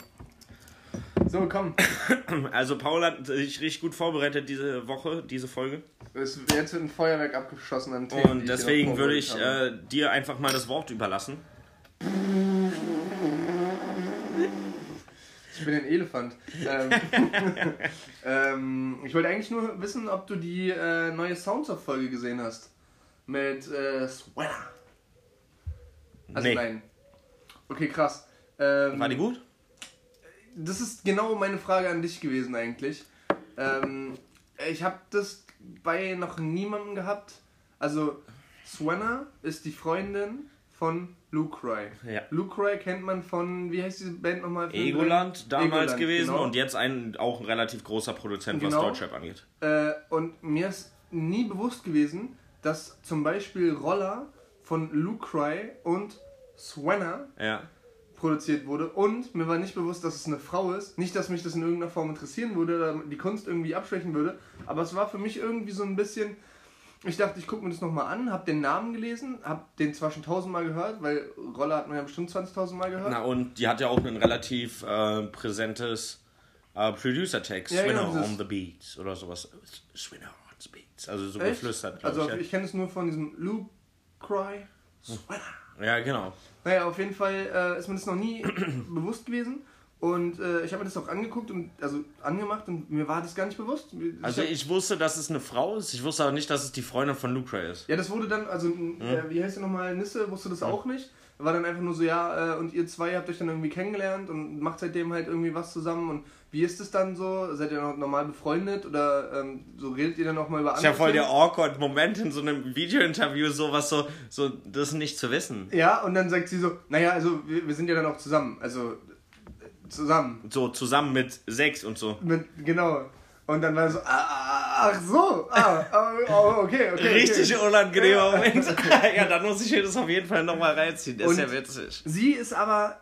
So, komm. Also Paul hat sich richtig gut vorbereitet diese Woche, diese Folge. Es wird jetzt wird ein Feuerwerk abgeschossen an Themen. Und deswegen würde ich äh, dir einfach mal das Wort überlassen. Ich bin ein Elefant. ähm, ähm, ich wollte eigentlich nur wissen, ob du die äh, neue Sounds-Folge gesehen hast. Mit äh, Sweater. Also Nee. nein. Okay, krass. Ähm, War die gut? Das ist genau meine Frage an dich gewesen eigentlich. Ähm, ich habe das bei noch niemandem gehabt. Also, Swenna ist die Freundin von Lucroy. Ja. Lucroy kennt man von, wie heißt diese Band nochmal? Egoland damals Egoland, gewesen genau. und jetzt ein, auch ein relativ großer Produzent, was Genau. Deutschrap angeht. Äh, und mir ist nie bewusst gewesen, dass zum Beispiel Roller von Lucroy und Swenna Ja. Produziert wurde und mir war nicht bewusst, dass es eine Frau ist. Nicht, dass mich das in irgendeiner Form interessieren würde oder die Kunst irgendwie abschwächen würde, aber es war für mich irgendwie so ein bisschen. Ich dachte, ich gucke mir das nochmal an, habe den Namen gelesen, habe den zwar schon tausendmal gehört, weil Roller hat man ja bestimmt 20.000 Mal gehört. Na und die hat ja auch ein relativ äh, präsentes äh, Producer-Text. Ja, Swinner genau, on the Beats oder sowas. Swinner on the Beats. Also so Echt? geflüstert, Also ich, ich. kenne es nur von diesem Luke Cry. Ja. ja, genau. Naja, auf jeden Fall äh, ist mir das noch nie bewusst gewesen. Und äh, ich habe mir das auch angeguckt und also angemacht und mir war das gar nicht bewusst. Also hab- ich wusste, dass es eine Frau ist. Ich wusste aber nicht, dass es die Freundin von Ray ist. Ja, das wurde dann, also, äh, wie heißt der nochmal, Nisse, wusste das auch nicht. War dann einfach nur so, ja, äh, und ihr zwei habt euch dann irgendwie kennengelernt und macht seitdem halt irgendwie was zusammen. Und wie ist es dann so? Seid ihr noch normal befreundet oder ähm, so redet ihr dann auch mal über Ist ja voll der awkward Moment in so einem Video-Interview, sowas so, so, das nicht zu wissen. Ja, und dann sagt sie so, naja, also wir, wir sind ja dann auch zusammen. Also zusammen. So zusammen mit Sex und so. Mit, genau. Und dann war so, ah, ah, ach so, ah, ah, oh, okay, okay. Richtig okay. unangenehmer Ja. Moment. ja, dann muss ich mir das auf jeden Fall nochmal reinziehen. Das ist ja witzig. Sie ist aber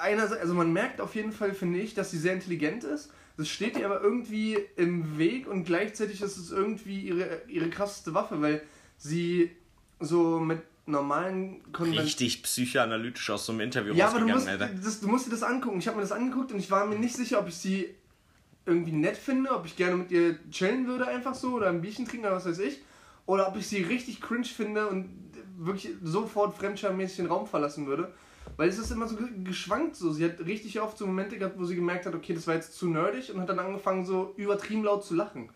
einerseits, also man merkt auf jeden Fall, finde ich, dass sie sehr intelligent ist. Das steht ihr aber irgendwie im Weg und gleichzeitig ist es irgendwie ihre, ihre krasseste Waffe, weil sie so mit normalen Konven- Richtig psychoanalytisch aus so einem Interview Ja, aber du musst, Alter. das, du musst dir das angucken. Ich habe mir das angeguckt und ich war mir nicht sicher, ob ich sie irgendwie nett finde, ob ich gerne mit ihr chillen würde einfach so oder ein Bierchen trinken oder was weiß ich. Oder ob ich sie richtig cringe finde und wirklich sofort fremdschammäßig den Raum verlassen würde. Weil es ist immer so ge- geschwankt so. Sie hat richtig oft so Momente gehabt, wo sie gemerkt hat, okay, das war jetzt zu nerdig und hat dann angefangen so übertrieben laut zu lachen.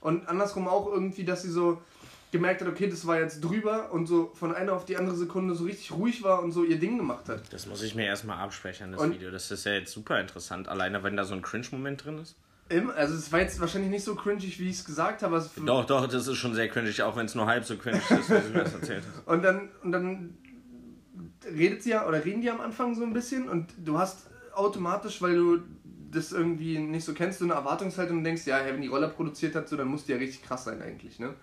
Und andersrum auch irgendwie, dass sie so, gemerkt hat, okay, das war jetzt drüber und so von einer auf die andere Sekunde so richtig ruhig war und so ihr Ding gemacht hat. Das muss ich mir erstmal absprechen, das Und- Video. Das ist ja jetzt super interessant, alleine wenn da so ein Cringe-Moment drin ist. Im, also es war jetzt wahrscheinlich nicht so cringig, wie ich es gesagt habe. Doch, doch, das ist schon sehr cringe, auch wenn es nur halb so cringe ist, wie du mir das erzählt hast. Und dann, und dann redet sie ja oder reden die am Anfang so ein bisschen und du hast automatisch, weil du das irgendwie nicht so kennst, so eine Erwartungshaltung und denkst, ja, wenn die Roller produziert hat, so, dann muss die ja richtig krass sein eigentlich, ne?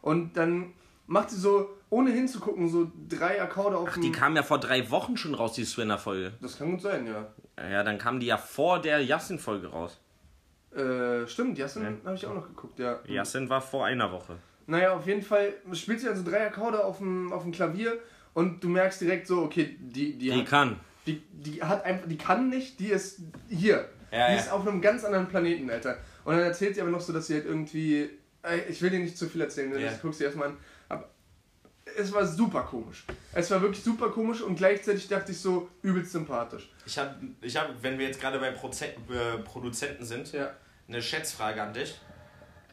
Und dann macht sie so, ohne hinzugucken, so drei Akkorde auf Die dem... kam ja vor drei Wochen schon raus, die Swinner-Folge. Das kann gut sein, ja. Ja, dann kam die ja vor der Yassin-Folge raus. Äh, stimmt, Jassen habe ich auch noch geguckt, ja. Yassin war vor einer Woche. Naja, auf jeden Fall spielt sie also drei Akkorde auf dem, auf dem Klavier und du merkst direkt so, okay, die, die, Die hat, kann. die, die hat einfach, die kann nicht, die ist hier. Ja, die ja. ist auf einem ganz anderen Planeten, Alter. Und dann erzählt sie aber noch so, dass sie halt irgendwie, ich will dir nicht zu viel erzählen, Ja. das guckst du erstmal an. Aber es war super komisch. Es war wirklich super komisch und gleichzeitig dachte ich so, übelst sympathisch. Ich habe, ich hab, wenn wir jetzt gerade bei Proze äh, Produzenten sind, Ja, eine Schätzfrage an dich.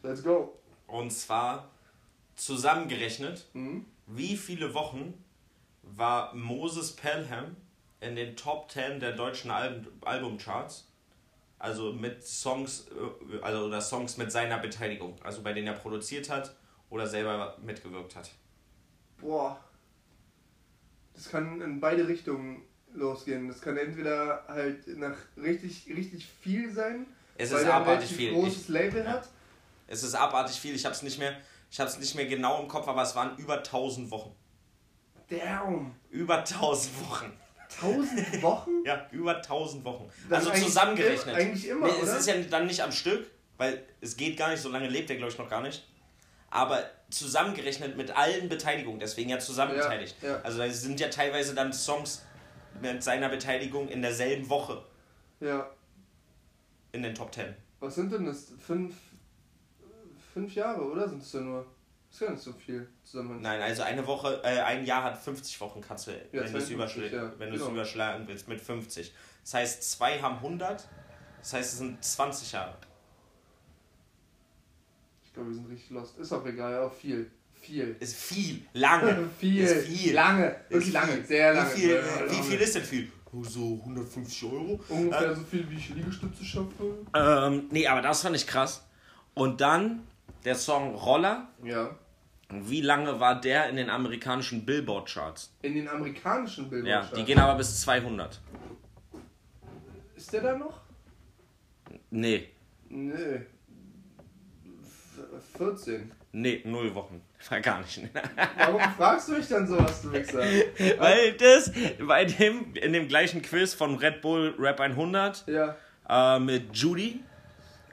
let's go. Und zwar zusammengerechnet, Mhm. wie viele Wochen war Moses Pelham in den Top 10 der deutschen Alben, Albumcharts? Also mit Songs, äh, also oder Songs mit seiner Beteiligung, also bei denen er produziert hat oder selber mitgewirkt hat. Boah. Das kann in beide Richtungen losgehen. Das kann entweder halt nach richtig, richtig viel sein, Es weil ist er ein abartig relativ viel. großes Ich, Label ja. hat. es ist abartig viel. Ich habe es nicht mehr, ich habe es nicht mehr genau im Kopf, aber es waren über 1000 Wochen. Damn. Über 1000 Wochen. 1000 Wochen? Ja, über 1000 Wochen. Das also eigentlich zusammengerechnet. im- eigentlich immer, nee, Es ist ja dann nicht am Stück, weil es geht gar nicht, so lange lebt er, glaube ich, noch gar nicht. Aber zusammengerechnet mit allen Beteiligungen, deswegen ja zusammen Ja, ja. Also es sind ja teilweise dann Songs mit seiner Beteiligung in derselben Woche Ja. in den Top 10. Was sind denn das? Fünf, fünf Jahre, oder? Sind es ja nur? Ist ja nicht so viel zusammen. Nein, also eine Woche, äh, ein Jahr hat 50 Wochen, kannst du, wenn du es 52, überschl ja, genau. überschlagen willst, mit 50. Das heißt, zwei haben 100, das heißt, es sind 20 Jahre. Ich glaube, wir sind richtig lost. Ist auch egal, ja, auch viel. Viel. Ist viel, lange. viel. Ist viel. Lange. Wirklich Ist lange. viel. Sehr lange. Wie viel, Ja, wie lange. viel ist denn viel? So 150 Euro? Ungefähr so viel, wie ich Liegestütze schaffe. Ähm, nee, aber das fand ich krass. Und dann der Song Roller. Ja. Wie lange war der in den amerikanischen Billboard-Charts? In den amerikanischen Ja, Bildern. die gehen aber bis 200. Ist der da noch? Nee. F 14. nee, null Wochen. War gar nicht. Warum fragst du mich dann sowas, du Wichser? Weil das bei dem, in dem gleichen Quiz von Red Bull Rap 100 Ja. äh, mit Judy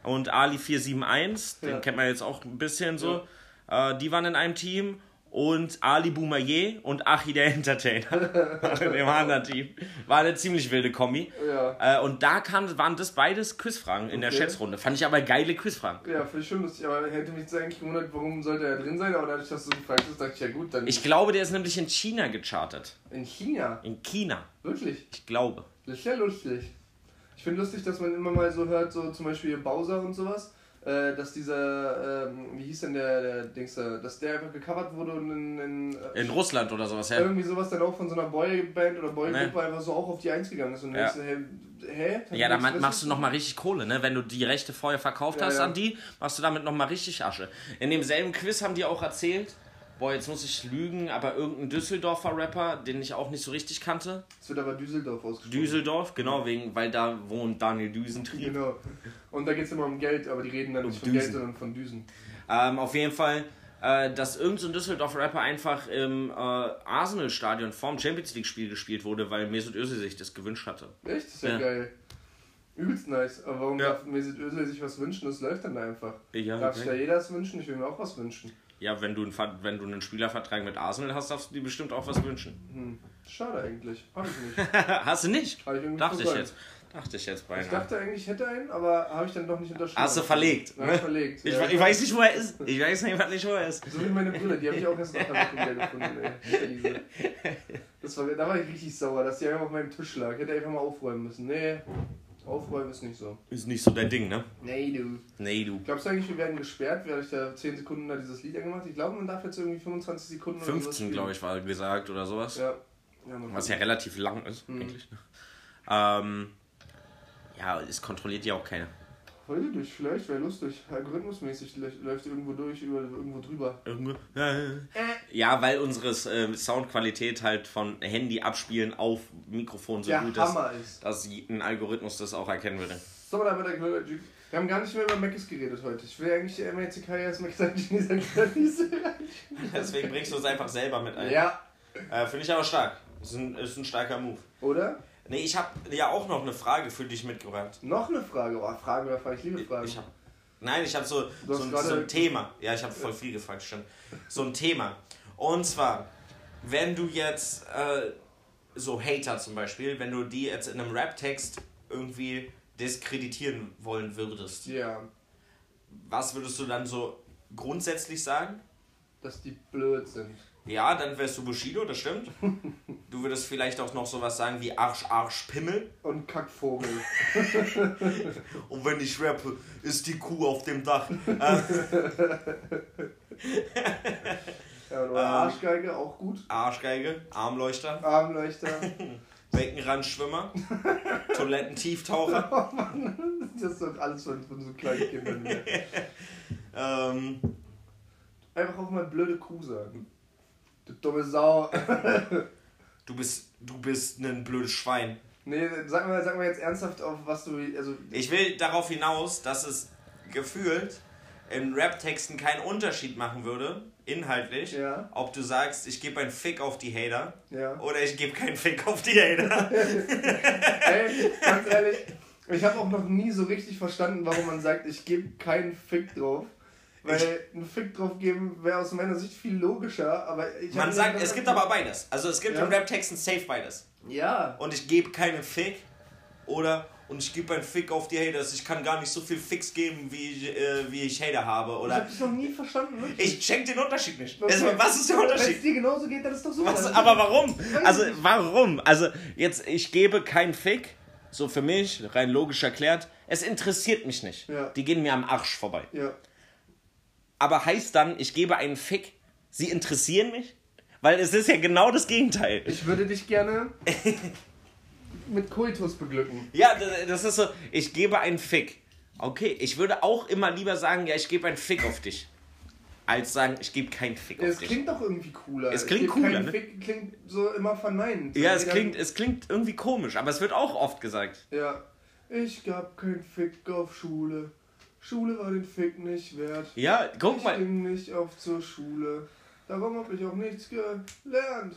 und Ali 471, den Ja. kennt man jetzt auch ein bisschen so, äh, die waren in einem Team und Ali Boumaier und Achi der Entertainer in dem anderen Team. War eine ziemlich wilde Kombi. Ja. Äh, und da kam, waren das beides Quizfragen in der. Schätzrunde. Fand ich aber geile Quizfragen. Ja, finde ich schon lustig, aber hätte mich jetzt eigentlich gewundert, warum sollte er drin sein, aber dadurch, dass du gefragt hast, dachte ich, ja gut, dann Ich glaube, der ist nämlich in China gechartet. in China. In China. Wirklich? Ich glaube. Das ist ja lustig. Ich finde lustig, dass man immer mal so hört, so zum Beispiel Bowser und sowas, äh, dass dieser, ähm, wie hieß denn der, der Dings da, dass der einfach gecovert wurde und in, in, äh, In Russland oder sowas, ja. irgendwie sowas dann auch von so einer Boyband oder Boygruppe Ne. einfach so auch auf die Eins gegangen ist und Ja. denkst du, hä? hä? Ja, da machst du nochmal richtig Kohle, ne? Wenn du die Rechte vorher verkauft Ja, hast ja. an die, machst du damit nochmal richtig Asche. In demselben Quiz haben die auch erzählt, boah, jetzt muss ich lügen, aber irgendein Düsseldorfer Rapper, den ich auch nicht so richtig kannte. Es wird aber Düsseldorf ausgesprochen. Düsseldorf, genau, wegen, weil da wohnt Daniel Düsentrieb. Genau. Und da geht es immer um Geld, aber die reden dann Um nicht von Düsen. Geld, sondern von Düsen. Ähm, auf jeden Fall, äh, dass irgendein so Düsseldorfer Rapper einfach im äh, Arsenal-Stadion vorm Champions League-Spiel gespielt wurde, weil Mesut Özil sich das gewünscht hatte. Echt? Das ist ja, Ja. geil. Übelst nice. Aber warum Ja. darf Mesut Özil sich was wünschen? Das läuft dann einfach. Ja, Darf sich okay. ja jeder was wünschen? Ich will mir auch was wünschen. Ja, wenn du, einen, wenn du einen Spielervertrag mit Arsenal hast, darfst du dir bestimmt auch was wünschen. Hm. Schade eigentlich. Hab ich nicht. hast du nicht? Hab ich Dachte ich jetzt. Dachte ich jetzt Ich beinahe. dachte eigentlich, ich hätte einen, aber habe ich dann doch nicht unterschrieben. Hast du verlegt, Ja, ne? verlegt. Ich, ja. ich weiß nicht, wo er ist. Ich weiß einfach nicht, wo er ist. So wie meine Brüder, die habe ich auch erst nach Sekunde gefunden, ey. Das war, da war ich richtig sauer, dass die einfach auf meinem Tisch lag. Hätte einfach mal aufräumen müssen. Nee, aufräumen ist nicht so. Ist nicht so dein Ding, ne? Nee, du. Nee, du. Glaubst du eigentlich, wir werden gesperrt, weil ich da 10 Sekunden da dieses Lied angemacht Ich glaube, man darf jetzt irgendwie 25 Sekunden oder sowas 15, spielen. glaube ich, war gesagt oder sowas. Ja. ja Was ja relativ lang ist, Mhm. eigentlich. Ähm, ja, es kontrolliert ja auch keiner. Ich nicht, vielleicht wäre lustig. Algorithmusmäßig lä- läuft irgendwo durch, über, irgendwo drüber. Irgendwo. Ja, weil unsere äh, Soundqualität halt von Handy abspielen auf Mikrofon so Der gut ist, Hammer ist. dass ein Algorithmus das auch erkennen würde. So. Wir haben gar nicht mehr über Macis geredet heute. Ich will eigentlich MHCK als Macis. Deswegen bringst du es einfach selber mit ein. Ja. Äh, Finde ich aber stark. Ist ein, ist ein starker Move. Oder? Nee, ich habe ja auch noch eine Frage für dich mitgebracht. Noch eine Frage. Oh, Fragen oder Fragen? Ich liebe Fragen. Ich hab, nein, ich habe so, so, ein- gerade- so ein Thema. Ja, ich habe voll viel gefragt, stimmt. So ein Thema. Und zwar, wenn du jetzt äh, so Hater zum Beispiel, wenn du die jetzt in einem Rap-Text irgendwie diskreditieren wollen würdest, ja, was würdest du dann so grundsätzlich sagen? dass die blöd sind. Ja, dann wärst du Bushido, das stimmt. Du würdest vielleicht auch noch sowas sagen wie Arsch, Arsch, Pimmel. Und Kackvogel. Und wenn ich rappe, ist die Kuh auf dem Dach. Äh, Ja, oder Arschgeige, auch gut. Arschgeige, Armleuchter, Armleuchter. Beckenrandschwimmer, Toilettentieftaucher. oh Mann, das ist doch alles von, von so kleinen Kindern. Ähm, Einfach auch mal blöde Kuh sagen. Du dumme Sau. du bist, du bist ein blödes Schwein. nee, sag mal, sag mal jetzt ernsthaft auf, was du. Also, Ich will darauf hinaus, dass es gefühlt in Rap-Texten keinen Unterschied machen würde, inhaltlich, Ja. ob du sagst, ich gebe einen Fick auf die Hater ja. oder ich gebe keinen Fick auf die Hater. Ey, ganz ehrlich, ich habe auch noch nie so richtig verstanden, warum man sagt, ich gebe keinen Fick drauf. Weil ein Fick drauf geben wäre aus meiner Sicht viel logischer, aber ich Man hab sagt, es gibt aber beides. Also es gibt Ja. in Rap-Texten safe beides. Ja. Und ich gebe keinen Fick oder und ich gebe einen Fick auf die Haters. Ich kann gar nicht so viel Ficks geben, wie, ich, äh, wie ich Hater habe. Ich Oder habe das noch nie verstanden, wirklich. ich check den Unterschied nicht. Okay. Also, was ist der Wenn es Unterschied? dir genauso geht, dann ist doch super. Was, aber warum? Also warum? Also jetzt, ich gebe keinen Fick. So für mich, rein logisch erklärt. Es interessiert mich nicht. Ja. Die gehen mir am Arsch vorbei. Ja. Aber heißt dann, ich gebe einen Fick, sie interessieren mich? Weil es ist ja genau das Gegenteil. Ich würde dich gerne mit Koitus beglücken. Ja, das ist so, ich gebe einen Fick. Okay, ich würde auch immer lieber sagen, ja, ich gebe einen Fick auf dich. Als sagen, ich gebe keinen Fick Ja, auf es dich. klingt doch irgendwie cooler. Es klingt cooler, ne? Fick klingt so immer verneinend. Ja, es klingt, es klingt irgendwie komisch, aber es wird auch oft gesagt. Ja. Ich gab keinen Fick auf Schule. Schule war den Fick nicht wert. Ja, guck ich mal. ging nicht auf zur Schule. Darum hab ich auch nichts gelernt.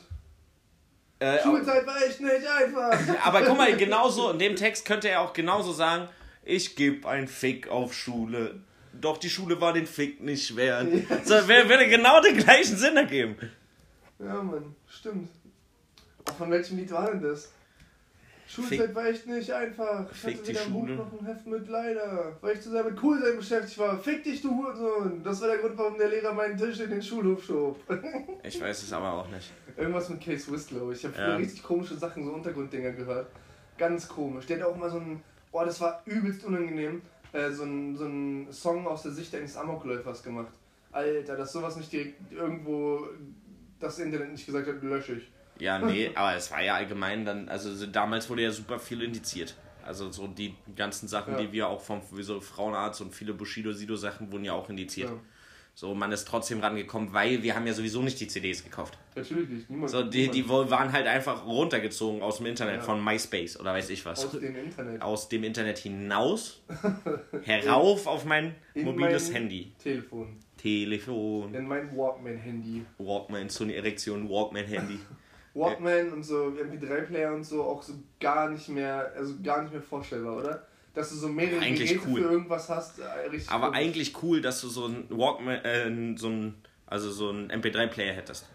Äh, Schulzeit war echt nicht einfach. aber guck mal, genauso, in dem Text könnte er auch genauso sagen, ich gebe einen Fick auf Schule. Doch die Schule war den Fick nicht wert. So, wer würde genau den gleichen Sinn ergeben. Ja, Mann, stimmt. Von welchem Lied war denn das? Schulzeit Fick- war echt nicht einfach. Ich Fick hatte weder ein Buch noch ein Heft mit leider. Weil ich zu sehr mit Coolsein beschäftigt war. Fick dich, du Hurensohn. Das war der Grund, warum der Lehrer meinen Tisch in den Schulhof schob. Ich weiß es aber auch nicht. Irgendwas mit Case Swiss, glaube ich. Ich habe früher Ja. richtig komische Sachen, so Untergrunddinger gehört. Ganz komisch. Der hat auch mal so ein, boah, das war übelst unangenehm, äh, so ein, so ein Song aus der Sicht eines Amokläufers gemacht. Alter, dass sowas nicht direkt irgendwo das Internet nicht gesagt hat, lösche ich. Ja, nee, aber es war ja allgemein dann, also so damals wurde ja super viel indiziert. Also so die ganzen Sachen, Ja. die wir auch vom so Frauenarzt und viele Bushido-Sido-Sachen wurden ja auch indiziert. Ja. So, man ist trotzdem rangekommen, weil wir haben ja sowieso nicht die CDs gekauft. Natürlich nicht. Niemand. So, die, die waren halt einfach runtergezogen aus dem Internet, Ja. von MySpace oder weiß ich was. aus dem Internet. Aus dem Internet hinaus, herauf auf mein In mobiles mein Handy. Telefon. Telefon, In mein Walkman-Handy. Walkman, so eine Erektion, Walkman-Handy. Walkman und so MP3-Player und so auch so gar nicht mehr, also gar nicht mehr vorstellbar, oder? Dass du so mehrere Eigentlich Geräte cool. für irgendwas hast, äh, richtig Aber komisch. eigentlich cool, dass du so ein Walkman, äh, so ein, also so ein MP3-Player hättest.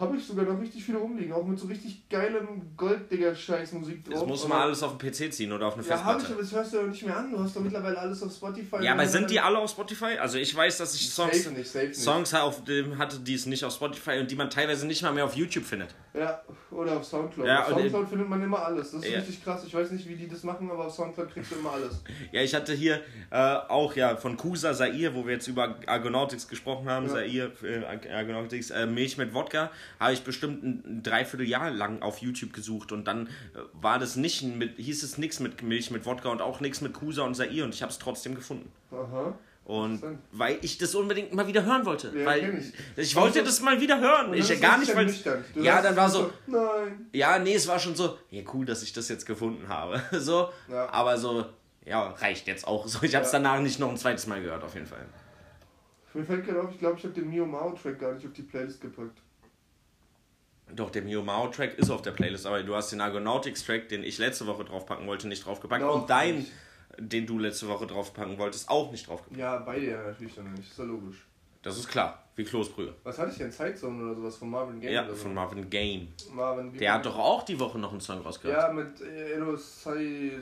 Habe ich sogar noch richtig viele rumliegen, auch mit so richtig geilem Gold-Digger-Scheiß-Musik drauf. Das muss man alles auf den PC ziehen oder auf eine Ja, habe ich, Festplatte. aber das hörst du ja nicht mehr an. Du hast doch mittlerweile alles auf Spotify. Ja, aber sind die alle auf Spotify? Also ich weiß, dass ich Songs, Safe nicht, safe nicht. Songs auf dem hatte, die es nicht auf Spotify und die man teilweise nicht mal mehr auf YouTube findet. Ja, oder auf Soundcloud. Ja, auf und- Soundcloud findet man immer alles. Das ist Ja. richtig krass. Ich weiß nicht, wie die das machen, aber auf Soundcloud kriegst du immer alles. Ja, ich hatte hier äh, auch ja von Kusa Sair, wo wir jetzt über Argonautics gesprochen haben, Ja. Sair, äh, Argonautics, äh, Milch mit Wodka, habe ich bestimmt ein, Dreivierteljahr lang auf YouTube gesucht und dann äh, war das nicht mit, hieß es nichts mit Milch mit Wodka und auch nichts mit Kusa und Sair und ich habe es trotzdem gefunden. Aha. Und weil ich das unbedingt mal wieder hören wollte. Ja, weil ich. ich wollte das mal wieder hören. Ich ist gar nicht, weil. Ja, dann war so. Nein. Ja, nee, es war schon so, ja cool, dass ich das jetzt gefunden habe. So, Ja. aber so, ja, reicht jetzt auch. So, ich habe es Ja. danach nicht noch ein zweites Mal gehört, auf jeden Fall. Mir fällt gerade auf, ich glaube, ich habe den Mio Mao Track gar nicht auf die Playlist gepackt. Doch, der Mio Mao Track ist auf der Playlist, aber du hast den Argonautics Track, den ich letzte Woche draufpacken wollte, nicht draufgepackt. Noch und dein, nicht. den du letzte Woche draufpacken wolltest, auch nicht draufgepackt. Ja, beide ja natürlich dann nicht. Ist ja logisch. Das ist klar, wie Kloßbrühe. Was hatte ich denn? Zeitzone oder sowas von Marvin Gaye? Ja, so? von Marvin Game. Marvin. Der hat doch auch die Woche noch einen Song rausgebracht. Ja, mit Edo Sai.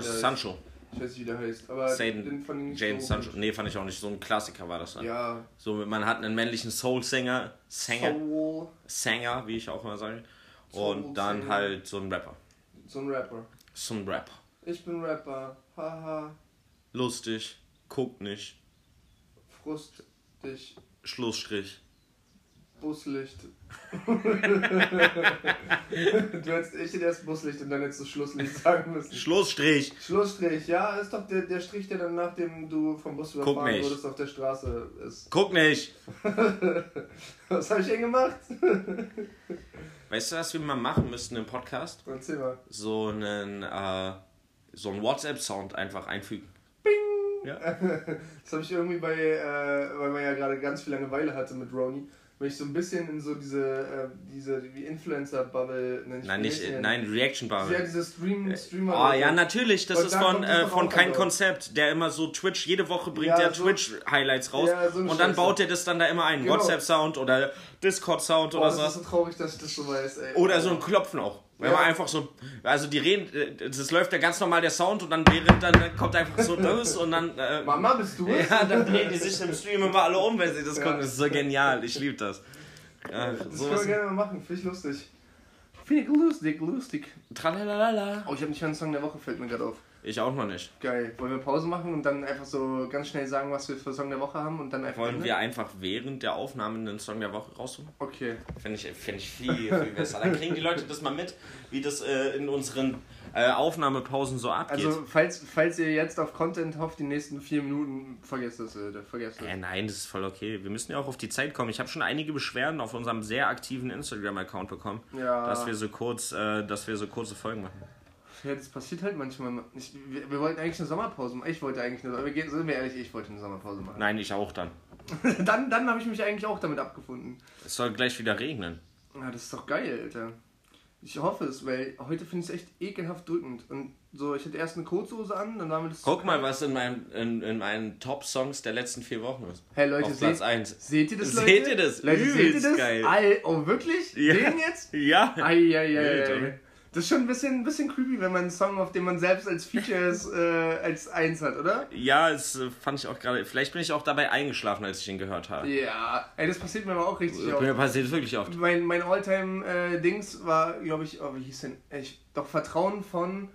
Sancho. Ich weiß nicht, wie der heißt. Aber Saden, den fand ich nicht James so Sancho. Nee, fand ich auch nicht. So ein Klassiker war das dann. Ja, So, man hat einen männlichen Soul-Sänger, Sänger, Soul. Sänger, wie ich auch mal sage. Soul Und dann Sänger. halt so ein Rapper. So ein Rapper. So ein Rapper. Ich bin Rapper. Haha. Lustig, guckt nicht, Frust dich. Schlussstrich. Buslicht. du hättest echt erst Buslicht und dann hättest du Schlusslicht sagen müssen. Schlussstrich. Schlussstrich, ja, ist doch der, der Strich, der dann nachdem du vom Bus überfahren wurdest auf der Straße ist. Guck nicht. Was habe ich denn gemacht? Weißt du, was wir mal machen müssten im Podcast? Erzähl mal. So einen, äh, so einen WhatsApp-Sound einfach einfügen. Ja. Das habe ich irgendwie bei, äh, weil man ja gerade ganz viel Langeweile hatte mit Roni, weil ich so ein bisschen in so diese, äh, diese wie Influencer-Bubble nenn ich Nein, nicht, die nein, Reaction Bar. denn? Ja, diese Stream, Streamer. Oh ja, natürlich, das Und ist von, äh, von kein an, Konzept, der immer so Twitch, jede Woche bringt Ja, der so- Twitch-Highlights raus Ja, so und dann Scheiße. baut er das dann da immer ein. Genau. WhatsApp-Sound oder Discord-Sound Boah, oder das ist so. so traurig, dass ich das so weiß, ey. Oder so ein Klopfen auch. Wenn Ja. man einfach so, also die reden, äh, das läuft ja ganz normal der Sound und dann während dann kommt einfach so das und dann. Äh, Mama, bist du es? ja, dann drehen die sich im Stream immer alle um, wenn sie das Ja. gucken. Das ist so genial, ich liebe das. Ja, Das können wir gerne mal machen, finde ich lustig. Finde ich lustig, lustig. Tralalala. Oh, ich habe nicht einen Song der Woche, fällt mir gerade auf. Ich auch noch nicht. Geil. Wollen wir Pause machen und dann einfach so ganz schnell sagen, was wir für Song der Woche haben und dann einfach. Wollen Ende? wir einfach während der Aufnahme einen Song der Woche raussuchen? Okay. Finde ich, find ich viel, viel besser. Dann kriegen die Leute das mal mit, wie das äh, in unseren äh, Aufnahmepausen so abgeht. Also, falls, falls ihr jetzt auf Content hofft, die nächsten vier Minuten, vergesst das, Leute. Vergesst das. äh, nein, das ist voll okay. Wir müssen ja auch auf die Zeit kommen. Ich habe schon einige Beschwerden auf unserem sehr aktiven Instagram-Account bekommen, Ja. dass wir so kurz, äh, dass wir so kurze Folgen machen. Ja, das passiert halt manchmal. Ich, wir, wir wollten eigentlich eine Sommerpause machen. Ich wollte eigentlich eine wir gehen- Sind wir ehrlich, ich wollte eine Sommerpause machen. Nein, ich auch dann. dann dann habe ich mich eigentlich auch damit abgefunden. Es soll gleich wieder regnen. Ja, das ist doch geil, Alter. Ich hoffe es, weil heute finde ich es echt ekelhaft drückend. Und so, ich hatte erst eine Kurzhose an, dann war mir das. Guck mal, was in, meinem, in, in meinen Top-Songs der letzten vier Wochen ist. Hey Leute, Auf seht, 1. seht ihr das, Leute? Seht ihr das? Leute, seht ihr das? geil. All, oh, wirklich? Ja. Den jetzt? Ja. Wild, oder? Eieiei. Das ist schon ein bisschen, ein bisschen creepy, wenn man einen Song, auf den man selbst als Features äh, als eins hat, oder? Ja, das äh, fand ich auch gerade. Vielleicht bin ich auch dabei eingeschlafen, als ich ihn gehört habe. Ja, ey, das passiert mir aber auch richtig oft. Mir passiert wirklich oft. Mein, mein Alltime-Dings war, glaube ich, oh, wie hieß denn? Ich, doch Vertrauen von.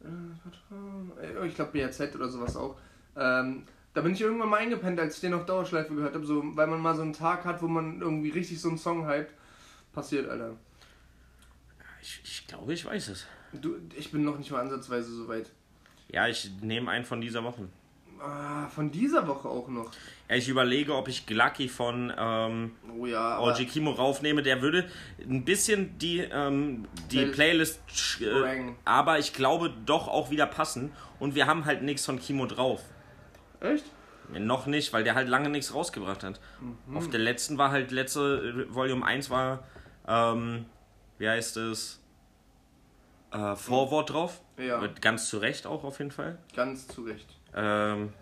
Äh, Vertrauen, äh, ich glaube BRZ oder sowas auch. Ähm, da bin ich irgendwann mal eingepennt, als ich den auf Dauerschleife gehört habe, so, weil man mal so einen Tag hat, wo man irgendwie richtig so einen Song hypt. Passiert, Alter. Ich, ich glaube, ich weiß es. Du, ich bin noch nicht mal ansatzweise so weit. Ja, ich nehme einen von dieser Woche. Ah, von dieser Woche auch noch. Ja, ich überlege, ob ich Glucky von ähm, Oh ja, OG Kimo raufnehme. Der würde ein bisschen die, ähm, die Playlist äh, aber ich glaube doch auch wieder passen. Und wir haben halt nichts von Kimo drauf. Echt? Noch nicht, weil der halt lange nichts rausgebracht hat. Mhm. Auf der letzten war halt, letzte äh, Volume 1 war, ähm, wie heißt es, äh, Vorwort drauf. Ja. Ganz zu Recht auch auf jeden Fall. Ganz zu Recht. Ähm,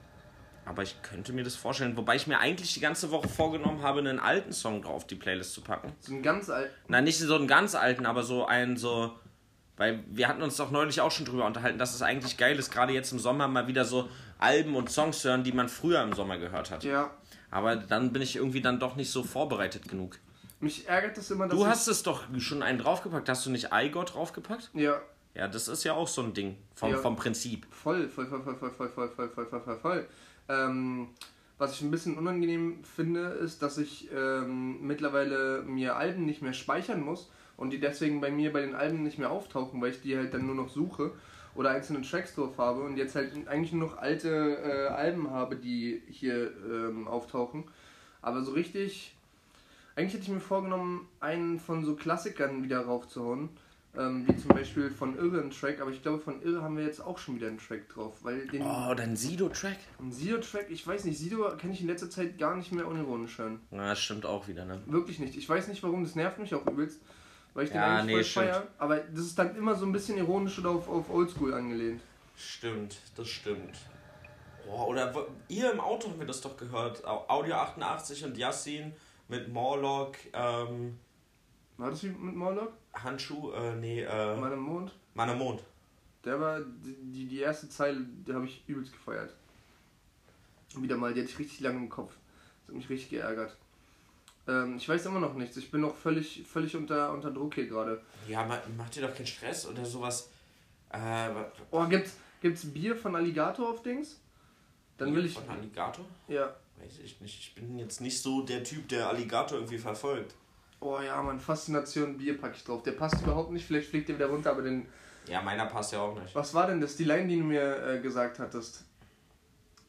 Aber ich könnte mir das vorstellen, wobei ich mir eigentlich die ganze Woche vorgenommen habe, einen alten Song drauf die Playlist zu packen. So ein ganz alt. Nein, nicht so einen ganz alten, aber so einen so. Weil wir hatten uns doch neulich auch schon drüber unterhalten, dass es eigentlich geil ist, gerade jetzt im Sommer mal wieder so Alben und Songs zu hören, die man früher im Sommer gehört hat. Ja. Aber dann bin ich irgendwie dann doch nicht so vorbereitet genug. Mich ärgert das immer, dass Du hast es doch schon einen draufgepackt. Hast du nicht iGod draufgepackt? Ja, Ja, das ist ja auch so ein Ding vom, Ja. vom Prinzip. voll, voll, voll, voll, voll, voll, voll, voll, voll, voll, voll, voll. Ähm, was ich ein bisschen unangenehm finde, ist, dass ich ähm, mittlerweile mir Alben nicht mehr speichern muss und die deswegen bei mir bei den Alben nicht mehr auftauchen, weil ich die halt dann nur noch suche oder einzelne Tracks drauf habe und jetzt halt eigentlich nur noch alte äh, Alben habe, die hier ähm, auftauchen. Aber so richtig, eigentlich hätte ich mir vorgenommen, einen von so Klassikern wieder raufzuhauen. Ähm, wie zum Beispiel von Irre einen Track, aber ich glaube von Irre haben wir jetzt auch schon wieder einen Track drauf, weil den Oh, dein Sido-Track? einen Sido-Track, ich weiß nicht, Sido kann ich in letzter Zeit gar nicht mehr unironisch hören. Na, das stimmt auch wieder, ne? Wirklich nicht. Ich weiß nicht warum, das nervt mich auch übelst, weil ich den Ja, eigentlich nee, voll stimmt. feier, aber das ist dann immer so ein bisschen ironisch oder auf, auf Oldschool angelehnt. Stimmt, das stimmt. Oh, oder ihr im Auto haben wir das doch gehört. Au- Audio 88 und Yassin mit Morlock, ähm, War das wie mit Morlock? Handschuh, äh, nee, äh, Mann im Mond? Mann am Mond. Der war, die, die erste Zeile, die habe ich übelst gefeiert. Wieder mal, die hatte ich richtig lange im Kopf. Das hat mich richtig geärgert. Ähm, ich weiß immer noch nichts. Ich bin noch völlig, völlig unter, unter Druck hier gerade. Ja, ma- macht ihr doch keinen Stress oder sowas. Äh, Oh, gibt's, gibt's Bier von Alligator auf Dings? Dann will ich. Von Alligator? Ja. Weiß ich nicht. Ich bin jetzt nicht so der Typ, der Alligator irgendwie verfolgt. Oh ja, Mann, Faszination Bier packe ich drauf. Der passt überhaupt nicht, vielleicht fliegt der wieder runter, aber den. Ja, meiner passt ja auch nicht. Was war denn das? Die Line, die du mir äh, gesagt hattest.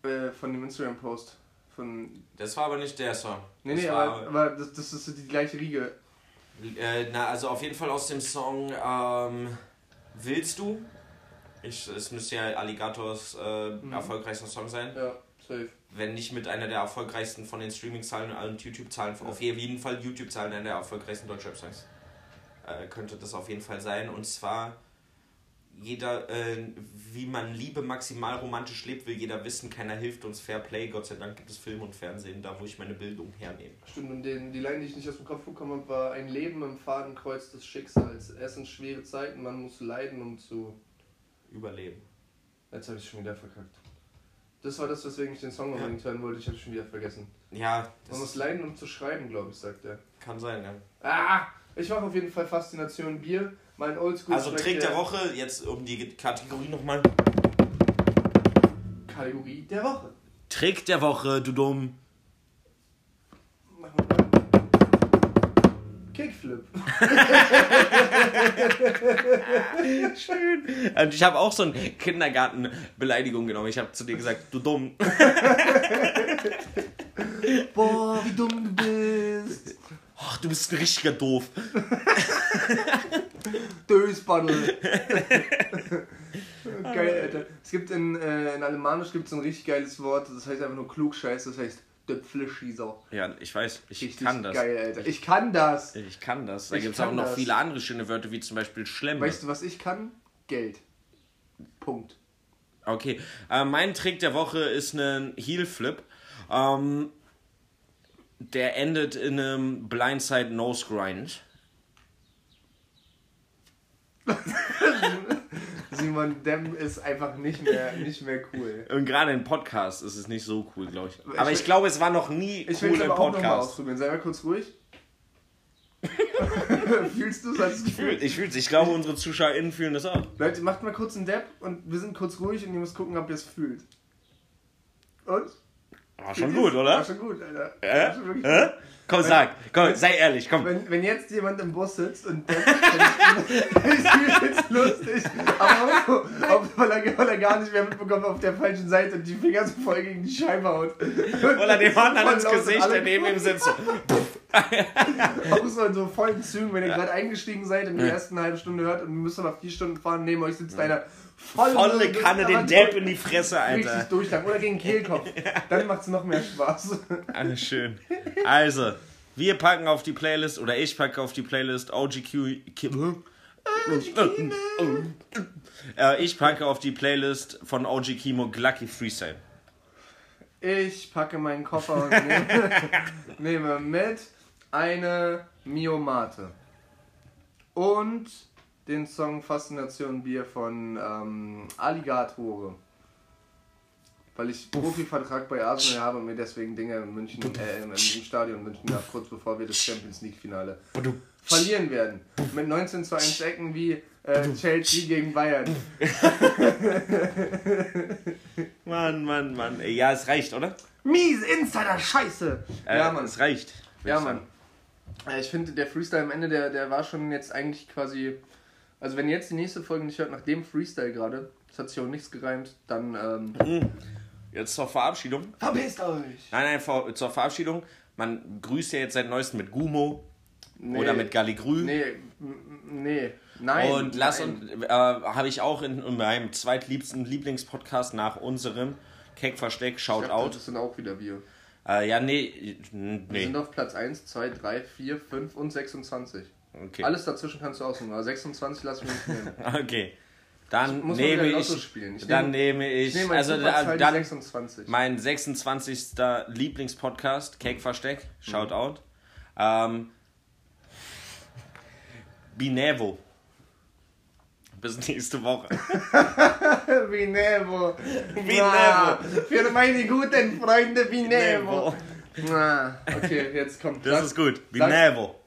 Äh, von dem Instagram-Post. Von. Das war aber nicht der Song. Nee, das nee, aber, aber das, das ist die gleiche Riege. Äh, na, also auf jeden Fall aus dem Song ähm, Willst du? Ich, es müsste ja Alligators äh, Mhm. erfolgreichster Song sein. Ja, safe. Wenn nicht mit einer der erfolgreichsten von den Streaming-Zahlen und YouTube-Zahlen, auf jeden Fall YouTube-Zahlen einer der erfolgreichsten Deutschrap-Songs. Äh, könnte das auf jeden Fall sein. Und zwar, jeder, äh, wie man Liebe maximal romantisch lebt, will jeder wissen, keiner hilft uns Fair Play. Gott sei Dank gibt es Film und Fernsehen, da wo ich meine Bildung hernehme. Stimmt, und den, die Line, die ich nicht aus dem Kopf bekommen habe, war ein Leben im Fadenkreuz des Schicksals. Es sind schwere Zeiten, man muss leiden, um zu. Überleben. Jetzt habe ich schon wieder verkackt. Das war das, weswegen ich den Song Ja. unbedingt hören wollte. Ich habe schon wieder vergessen. Ja, Man muss das leiden, um zu schreiben, glaube ich, sagt er. kann sein, ja. Ah! Ich mache auf jeden Fall Faszination Bier. Mein Oldschool. Also Trick der Woche, jetzt um die Kategorie nochmal. Kategorie der Woche. Trick der Woche, du dumm. Kickflip. Schön. Und ich habe auch so eine Kindergartenbeleidigung genommen. Ich habe zu dir gesagt, du dumm. Boah, wie dumm du bist. Ach, du bist ein richtiger Doof. Dösbaddel. Geil, Alter. Es gibt in, äh, in Alemannisch gibt es ein richtig geiles Wort, das heißt einfach nur klugscheiß, das heißt Döpfleschießer. Ja, ich weiß, ich Richtig kann das. geil, Alter. Ich kann das. Ich kann das. Da gibt es auch noch das. viele andere schöne Wörter, wie zum Beispiel Schlemme. Weißt du, was ich kann? Geld. Punkt. Okay, äh, mein Trick der Woche ist ein Heel Flip. Ähm, der endet in einem Blindside Nose Grind. Simon Dem ist einfach nicht mehr, nicht mehr cool. Und gerade im Podcast ist es nicht so cool, glaube ich. Ich Aber ich will- glaube, es war noch nie Ich will cool es im aber auch nochmal Podcast. ausprobieren. Sei mal kurz ruhig. Fühlst du es als Ich fühl- Ich fühl's. Ich glaube, unsere ZuschauerInnen fühlen das auch. Leute, macht mal kurz einen Depp und wir sind kurz ruhig und ihr müsst gucken, ob ihr es fühlt. Und? War schon gut, oder? War schon gut, Alter. Äh? Schon Äh? Komm, sag. Komm, sei ehrlich, komm. Wenn, wenn jetzt jemand im Bus sitzt und denkt, ich fühle es lustig, aber auch auf, weil, er, weil er gar nicht mehr mitbekommt auf der falschen Seite und die Finger so voll gegen die Scheibe haut. Oder dem anderen ins Gesicht, der neben ihm sitzt. So. Auch so in so vollen Zügen, wenn ihr gerade eingestiegen seid und die ersten eine halbe Stunde hört und müsst aber vier Stunden fahren, neben euch sitzt einer voll Volle Kanne den Depp in die Fresse, Richtig Alter. durchlang. Oder gegen Kehlkopf. Dann macht es noch mehr Spaß. Alles schön. Also, wir packen auf die Playlist, oder ich packe auf die Playlist OGQ. Äh, ich packe auf die Playlist von OG Kimo Glucky Freestyle. Ich packe meinen Koffer und nehme, nehme mit eine Mio Mate. Und den Song Faszination Bier von ähm, Alligatore. Weil ich Profivertrag bei Arsenal habe und mir deswegen Dinge in München, äh, im, im Stadion München habe, kurz bevor wir das Champions League Finale verlieren werden. Mit 19 zu 1 Ecken wie äh, Chelsea gegen Bayern. Mann, Mann, Mann. Ja, es reicht, oder? Mies Insider-Scheiße! Äh, ja, Mann. Es reicht. Ja. Mann. Äh, Ich finde, der Freestyle am Ende, der, der war schon jetzt eigentlich quasi. Also, wenn ihr jetzt die nächste Folge nicht hört, nach dem Freestyle gerade, das hat sich auch nichts gereimt, dann. Ähm, Jetzt zur Verabschiedung. verpisst euch! Nein, nein, vor, zur Verabschiedung. Man grüßt ja jetzt seit neuestem mit Gumo oder mit Galligrü. Nee, nee, nein. und lass nein. und äh, habe ich auch in, in meinem zweitliebsten Lieblingspodcast nach unserem Keck Versteck Shoutout. Das sind auch wieder wir. Äh, ja, nee, n- Wir sind nee. auf Platz 1, 2, 3, 4, 5 und 26. Okay. Alles dazwischen kannst du aussuchen, aber 26 lass mich nicht nehmen. Okay. Dann muss nehme ich. Ich dann nehme- nehme ich, Ich nehme als also die dann 26. mein 26. Lieblingspodcast, Cake Versteck, Shoutout. Ähm, Binevo. Bis nächste Woche. Binevo. Binevo. Für meine guten Freunde Binevo. Okay, jetzt kommt Das ist gut. Binevo.